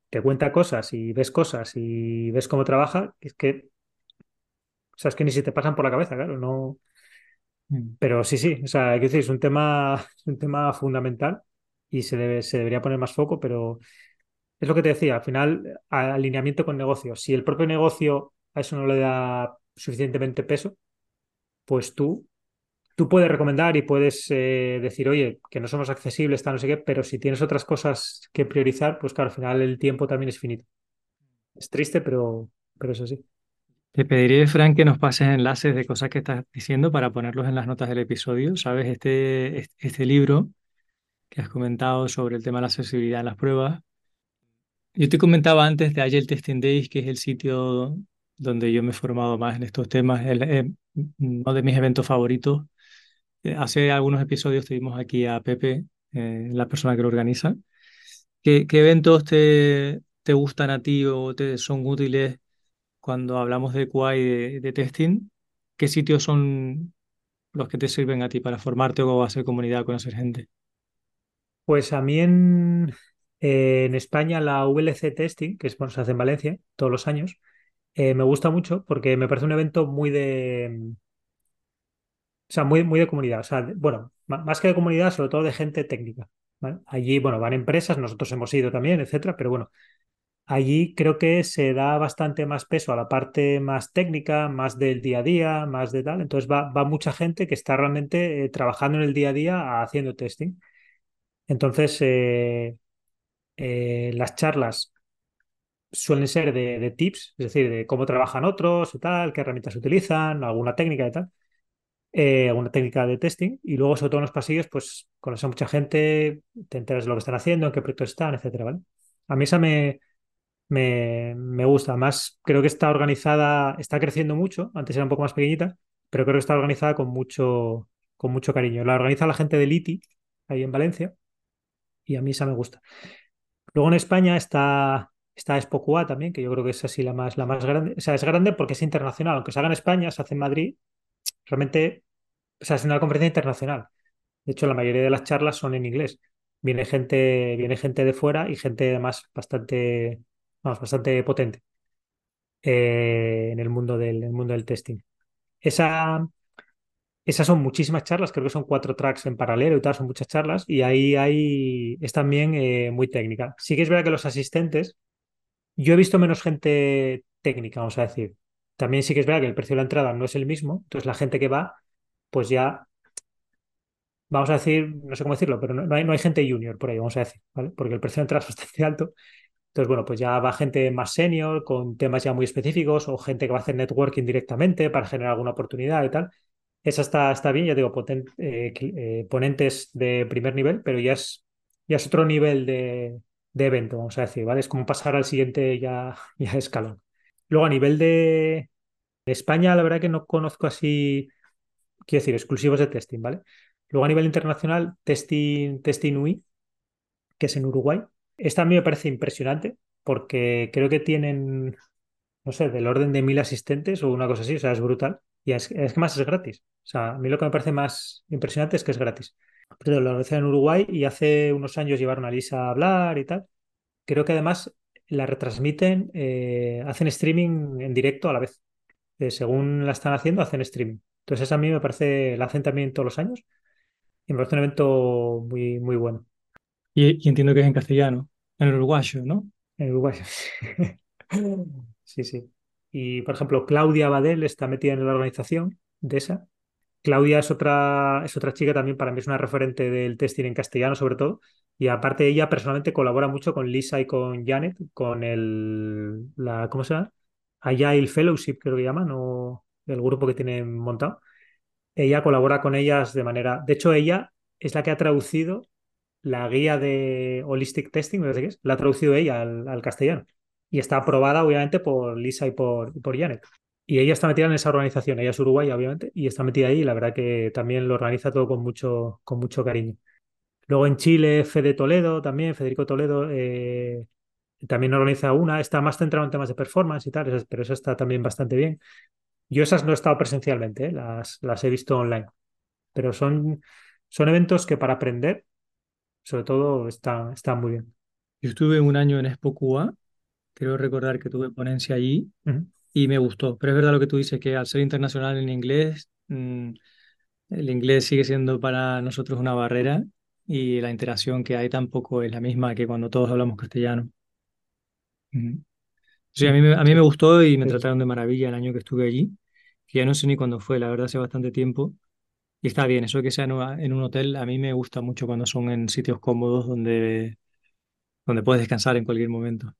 te cuenta cosas y ves cosas y ves cómo trabaja, es que, o sea, es que ni se te pasan por la cabeza, claro, no, Mm. Pero sí, sí, o sea, hay que decir, es un tema, un tema fundamental y se, debe, se debería poner más foco, pero es lo que te decía, al final, alineamiento con negocio. Si el propio negocio a eso no le da suficientemente peso, pues tú, tú puedes recomendar y puedes eh, decir, oye, que no somos accesibles, está no sé qué, pero si tienes otras cosas que priorizar, pues claro, al final el tiempo también es finito. Es triste, pero, pero eso sí. Te pediré, Frank, que nos pases enlaces de cosas que estás diciendo para ponerlos en las notas del episodio. Sabes, este, este libro que has comentado sobre el tema de la accesibilidad en las pruebas. Yo te comentaba antes de Agile Testing Days, que es el sitio donde yo me he formado más en estos temas, el, uno de mis eventos favoritos. Eh, hace algunos episodios tuvimos aquí a Pepe, eh, la persona que lo organiza. ¿Qué, eventos te, te gustan a ti o te son útiles cuando hablamos de QA y de, testing, ¿qué sitios son los que te sirven a ti para formarte o hacer comunidad, conocer gente? Pues a mí en, España la VLC Testing, que es, se hace en Valencia todos los años, eh, me gusta mucho porque me parece un evento muy de... O sea, muy, muy de comunidad. O sea, bueno, más que de comunidad, sobre todo de gente técnica. Allí, bueno, van empresas, nosotros hemos ido también, etcétera, pero bueno, allí creo que se da bastante más peso a la parte más técnica, más del día a día, más de tal. Entonces va, va mucha gente que está realmente eh, trabajando en el día a día haciendo testing. Entonces, eh, eh, las charlas suelen ser de, tips, es decir, de cómo trabajan otros y tal, qué herramientas utilizan, alguna técnica y tal, alguna técnica de testing. Y luego, sobre todo en los pasillos, pues conoces a mucha gente, te enteras de lo que están haciendo, en qué proyectos están, etcétera, ¿vale? A mí esa me, me, me gusta. Más creo que está organizada, está creciendo mucho, antes era un poco más pequeñita, pero creo que está organizada con mucho, con mucho cariño. La organiza la gente de Liti, ahí en Valencia, y a mí esa me gusta. Luego en España está, está Espocua también, que yo creo que es así la más, la más grande. O sea, es grande porque es internacional, aunque se haga en España, se hace en Madrid, realmente o sea, es una conferencia internacional. De hecho, la mayoría de las charlas son en inglés. Viene gente, viene gente de fuera y gente además bastante vamos, bastante potente eh, en el mundo del, el mundo del testing. Esa, esas son muchísimas charlas, creo que son cuatro tracks en paralelo y tal, son muchas charlas, y ahí, ahí es también eh, muy técnica. Sí que es verdad que los asistentes, yo he visto menos gente técnica, vamos a decir. También sí que es verdad que el precio de la entrada no es el mismo, entonces la gente que va, pues ya, vamos a decir, no sé cómo decirlo, pero no, hay, no hay gente junior por ahí, vamos a decir, ¿vale? Porque el precio de entrada es bastante alto entonces, bueno, pues ya va gente más senior con temas ya muy específicos o gente que va a hacer networking directamente para generar alguna oportunidad y tal. Esa está, está bien, ya digo, eh, eh, ponentes de primer nivel, pero ya es, ya es otro nivel de, evento, vamos a decir, ¿vale? Es como pasar al siguiente ya, ya escalón. Luego, a nivel de, España, la verdad que no conozco así, quiero decir, exclusivos de testing, ¿vale? Luego, a nivel internacional, Testing, testing UI, que es en Uruguay, esta a mí me parece impresionante porque creo que tienen, no sé, del orden de mil asistentes o una cosa así, o sea, es brutal. Y es, que más es gratis. O sea, a mí lo que me parece más impresionante es que es gratis. Pero lo organizan en Uruguay y hace unos años llevaron a Lisa a hablar y tal. Creo que además la retransmiten, eh, hacen streaming en directo a la vez. Eh, según la están haciendo, hacen streaming. Entonces, a mí me parece, la hacen también todos los años y me parece un evento muy, muy bueno. Y, entiendo que es en castellano, en el uruguayo, ¿no? En uruguayo. sí, sí. Y, por ejemplo, Claudia Badel está metida en la organización de esa. Claudia es otra, es otra chica también, para mí es una referente del testing en castellano, sobre todo. Y aparte, ella personalmente colabora mucho con Lisa y con Janet, con el, la, ¿cómo se llama? Agile Fellowship, creo que llaman, o el grupo que tienen montado. Ella colabora con ellas de manera. De hecho, ella es la que ha traducido la guía de Holistic Testing, es, la ha traducido ella al, castellano. Y está aprobada, obviamente, por Lisa y por, por Janet. Y ella está metida en esa organización, ella es uruguaya, obviamente, y está metida ahí la verdad que también lo organiza todo con mucho, con mucho cariño. Luego en Chile, Fede Toledo también, Federico Toledo, eh, también organiza una, está más centrado en temas de performance y tal, pero eso está también bastante bien. Yo esas no he estado presencialmente, eh, las, las he visto online, pero son, son eventos que para aprender sobre todo está, está muy bien. Yo estuve un año en Expo Cuba, quiero recordar que tuve ponencia allí y me gustó, pero es verdad lo que tú dices, que al ser internacional en inglés, mm, el inglés sigue siendo para nosotros una barrera y la interacción que hay tampoco es la misma que cuando todos hablamos castellano. Sí, a mí, a mí me gustó y me trataron de maravilla el año que estuve allí, que ya no sé ni cuándo fue, la verdad hace bastante tiempo, y está bien, eso que sea en un hotel, a mí me gusta mucho cuando son en sitios cómodos donde, donde puedes descansar en cualquier momento.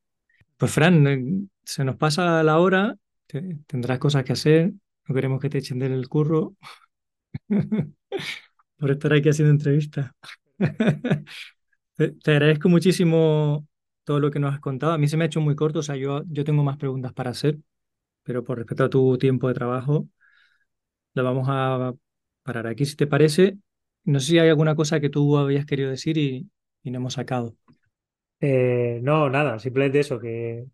Pues Fran, eh, se nos pasa la hora, tendrás cosas que hacer, no queremos que te echen del curro por estar aquí haciendo entrevistas. te, te, agradezco muchísimo todo lo que nos has contado. A mí se me ha hecho muy corto, o sea, yo, yo tengo más preguntas para hacer, pero por respeto a tu tiempo de trabajo, lo vamos a parar aquí, si te parece. No sé si hay alguna cosa que tú habías querido decir y, no hemos sacado. Eh, no, nada, simplemente eso, que,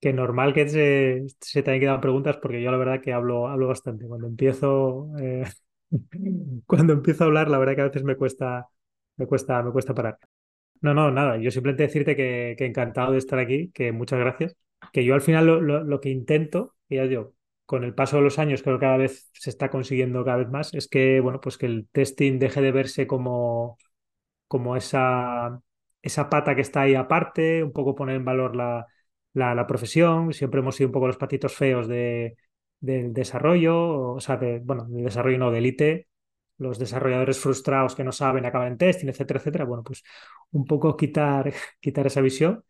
que normal que se, se te hayan quedado preguntas porque yo la verdad que hablo, hablo bastante. Cuando empiezo, eh, cuando empiezo a hablar, la verdad que a veces me cuesta, me cuesta, me cuesta parar. No, no, nada. Yo simplemente decirte que, que encantado de estar aquí, que muchas gracias. Que yo al final lo, que intento, y ya digo, con el paso de los años creo que cada vez se está consiguiendo cada vez más, es que, bueno, pues que el testing deje de verse como, como esa, esa pata que está ahí aparte, un poco poner en valor la, la, profesión. Siempre hemos sido un poco los patitos feos de, del desarrollo, o sea, de, bueno, del desarrollo no, de élite, los desarrolladores frustrados que no saben, acaban en testing, etcétera, etcétera. Bueno, pues un poco quitar, quitar esa visión,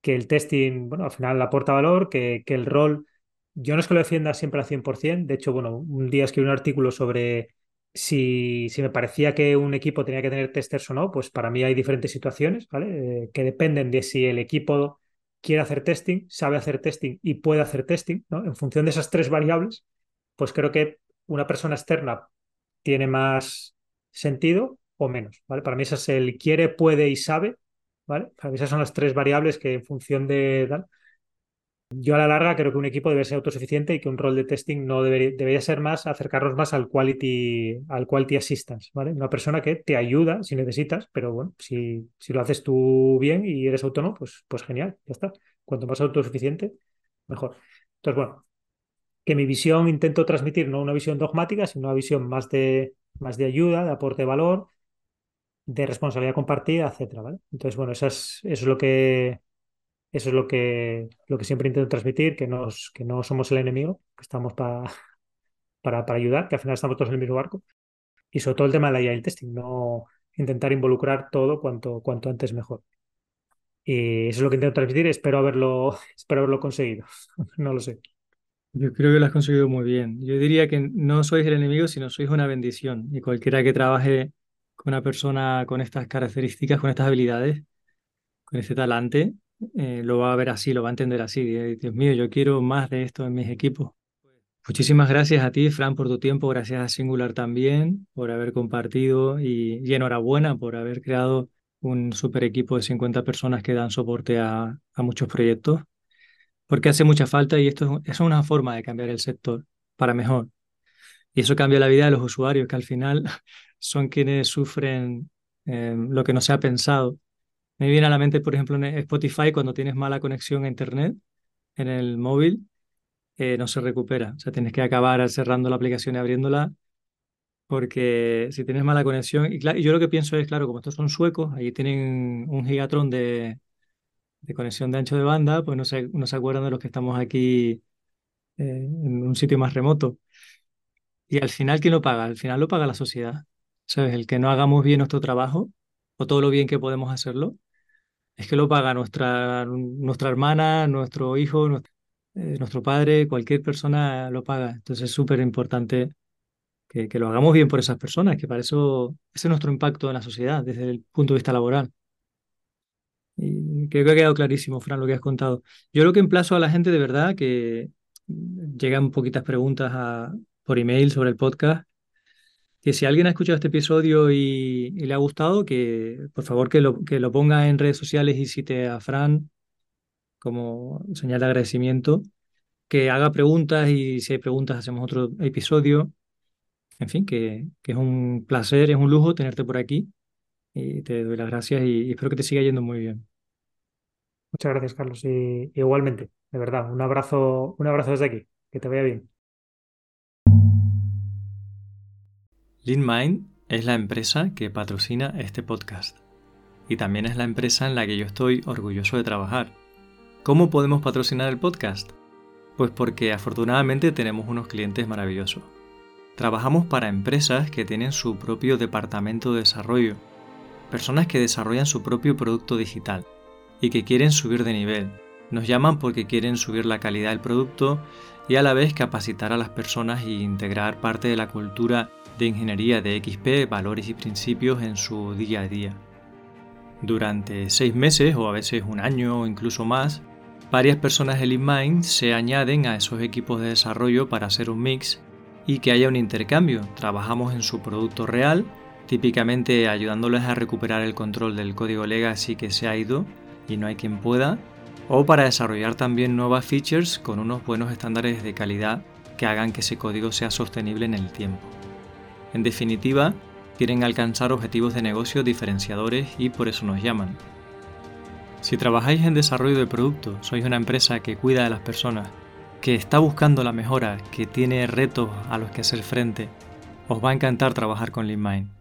que el testing, bueno, al final aporta valor, que, que el rol, yo no es que lo defienda siempre al 100%, de hecho, bueno, un día escribí un artículo sobre si, si me parecía que un equipo tenía que tener testers o no, pues para mí hay diferentes situaciones, ¿vale? Eh, que dependen de si el equipo quiere hacer testing, sabe hacer testing y puede hacer testing, ¿no? En función de esas tres variables, pues creo que una persona externa tiene más sentido o menos. Para mí esas es el quiere, puede y sabe, ¿vale? Para mí esas son las tres variables que en función de... Yo a la larga creo que un equipo debe ser autosuficiente y que un rol de testing no debería, debería ser más acercarnos más al quality, al quality assistance, ¿vale? Una persona que te ayuda si necesitas, pero bueno, si, si lo haces tú bien y eres autónomo, pues, pues genial, ya está. Cuanto más autosuficiente, mejor. Entonces, bueno, que mi visión intento transmitir no una visión dogmática, sino una visión más de, más de ayuda, de aporte de valor, de responsabilidad compartida, etcétera. Entonces, bueno, eso es, eso es lo que eso es lo que, lo que siempre intento transmitir, que, nos, que no somos el enemigo, que estamos para, para, para ayudar, que al final estamos todos en el mismo barco. Y sobre todo el tema de la testing, no intentar involucrar todo cuanto, cuanto antes mejor. Y eso es lo que intento transmitir, espero haberlo, espero haberlo conseguido. no lo sé. Yo creo que lo has conseguido muy bien. Yo diría que no sois el enemigo, sino sois una bendición. Y cualquiera que trabaje con una persona con estas características, con estas habilidades, con este talante, eh, lo va a ver así, lo va a entender así. Dios mío, yo quiero más de esto en mis equipos. Muchísimas gracias a ti, Fran, por tu tiempo. Gracias a Singular también por haber compartido y, y enhorabuena por haber creado un super equipo de 50 personas que dan soporte a, a muchos proyectos porque hace mucha falta y esto es una forma de cambiar el sector para mejor. Y eso cambia la vida de los usuarios, que al final son quienes sufren eh, lo que no se ha pensado. Me viene a la mente, por ejemplo, en Spotify, cuando tienes mala conexión a Internet en el móvil, eh, no se recupera. O sea, tienes que acabar cerrando la aplicación y abriéndola, porque si tienes mala conexión, y, yo lo que pienso es, claro, como estos son suecos, ahí tienen un gigatron de, de conexión de ancho de banda, pues no se, no se acuerdan de los que estamos aquí eh, en un sitio más remoto. Y al final, ¿quién lo paga? Al final lo paga la sociedad. ¿Sabes? El que no hagamos bien nuestro trabajo o todo lo bien que podemos hacerlo, es que lo paga nuestra, nuestra hermana, nuestro hijo, nuestro, eh, nuestro padre, cualquier persona lo paga. Entonces es súper importante que, que, lo hagamos bien por esas personas, que para eso ese es nuestro impacto en la sociedad desde el punto de vista laboral. Creo que ha quedado clarísimo, Fran, lo que has contado. Yo lo que emplazo a la gente de verdad que llegan poquitas preguntas a, por email sobre el podcast. Que si alguien ha escuchado este episodio y, y, le ha gustado, que por favor que lo, que lo ponga en redes sociales y cite a Fran como señal de agradecimiento. Que haga preguntas y si hay preguntas hacemos otro episodio. En fin, que, que es un placer, es un lujo tenerte por aquí. Y te doy las gracias y espero que te siga yendo muy bien. Muchas gracias, Carlos. Y igualmente, de verdad, un abrazo, un abrazo desde aquí. Que te vaya bien. LeanMind es la empresa que patrocina este podcast. Y también es la empresa en la que yo estoy orgulloso de trabajar. ¿Cómo podemos patrocinar el podcast? Pues porque afortunadamente tenemos unos clientes maravillosos. Trabajamos para empresas que tienen su propio departamento de desarrollo, personas que desarrollan su propio producto digital y que quieren subir de nivel. Nos llaman porque quieren subir la calidad del producto y a la vez capacitar a las personas e integrar parte de la cultura de ingeniería de XP, valores y principios en su día a día. Durante seis meses o a veces un año o incluso más, varias personas de LeanMind se añaden a esos equipos de desarrollo para hacer un mix y que haya un intercambio. Trabajamos en su producto real, típicamente ayudándoles a recuperar el control del código legacy que se ha ido y no hay quien pueda, o para desarrollar también nuevas features con unos buenos estándares de calidad que hagan que ese código sea sostenible en el tiempo. En definitiva, quieren alcanzar objetivos de negocio diferenciadores y por eso nos llaman. Si trabajáis en desarrollo de producto, sois una empresa que cuida de las personas, que está buscando la mejora, que tiene retos a los que hacer frente, os va a encantar trabajar con LeanMind.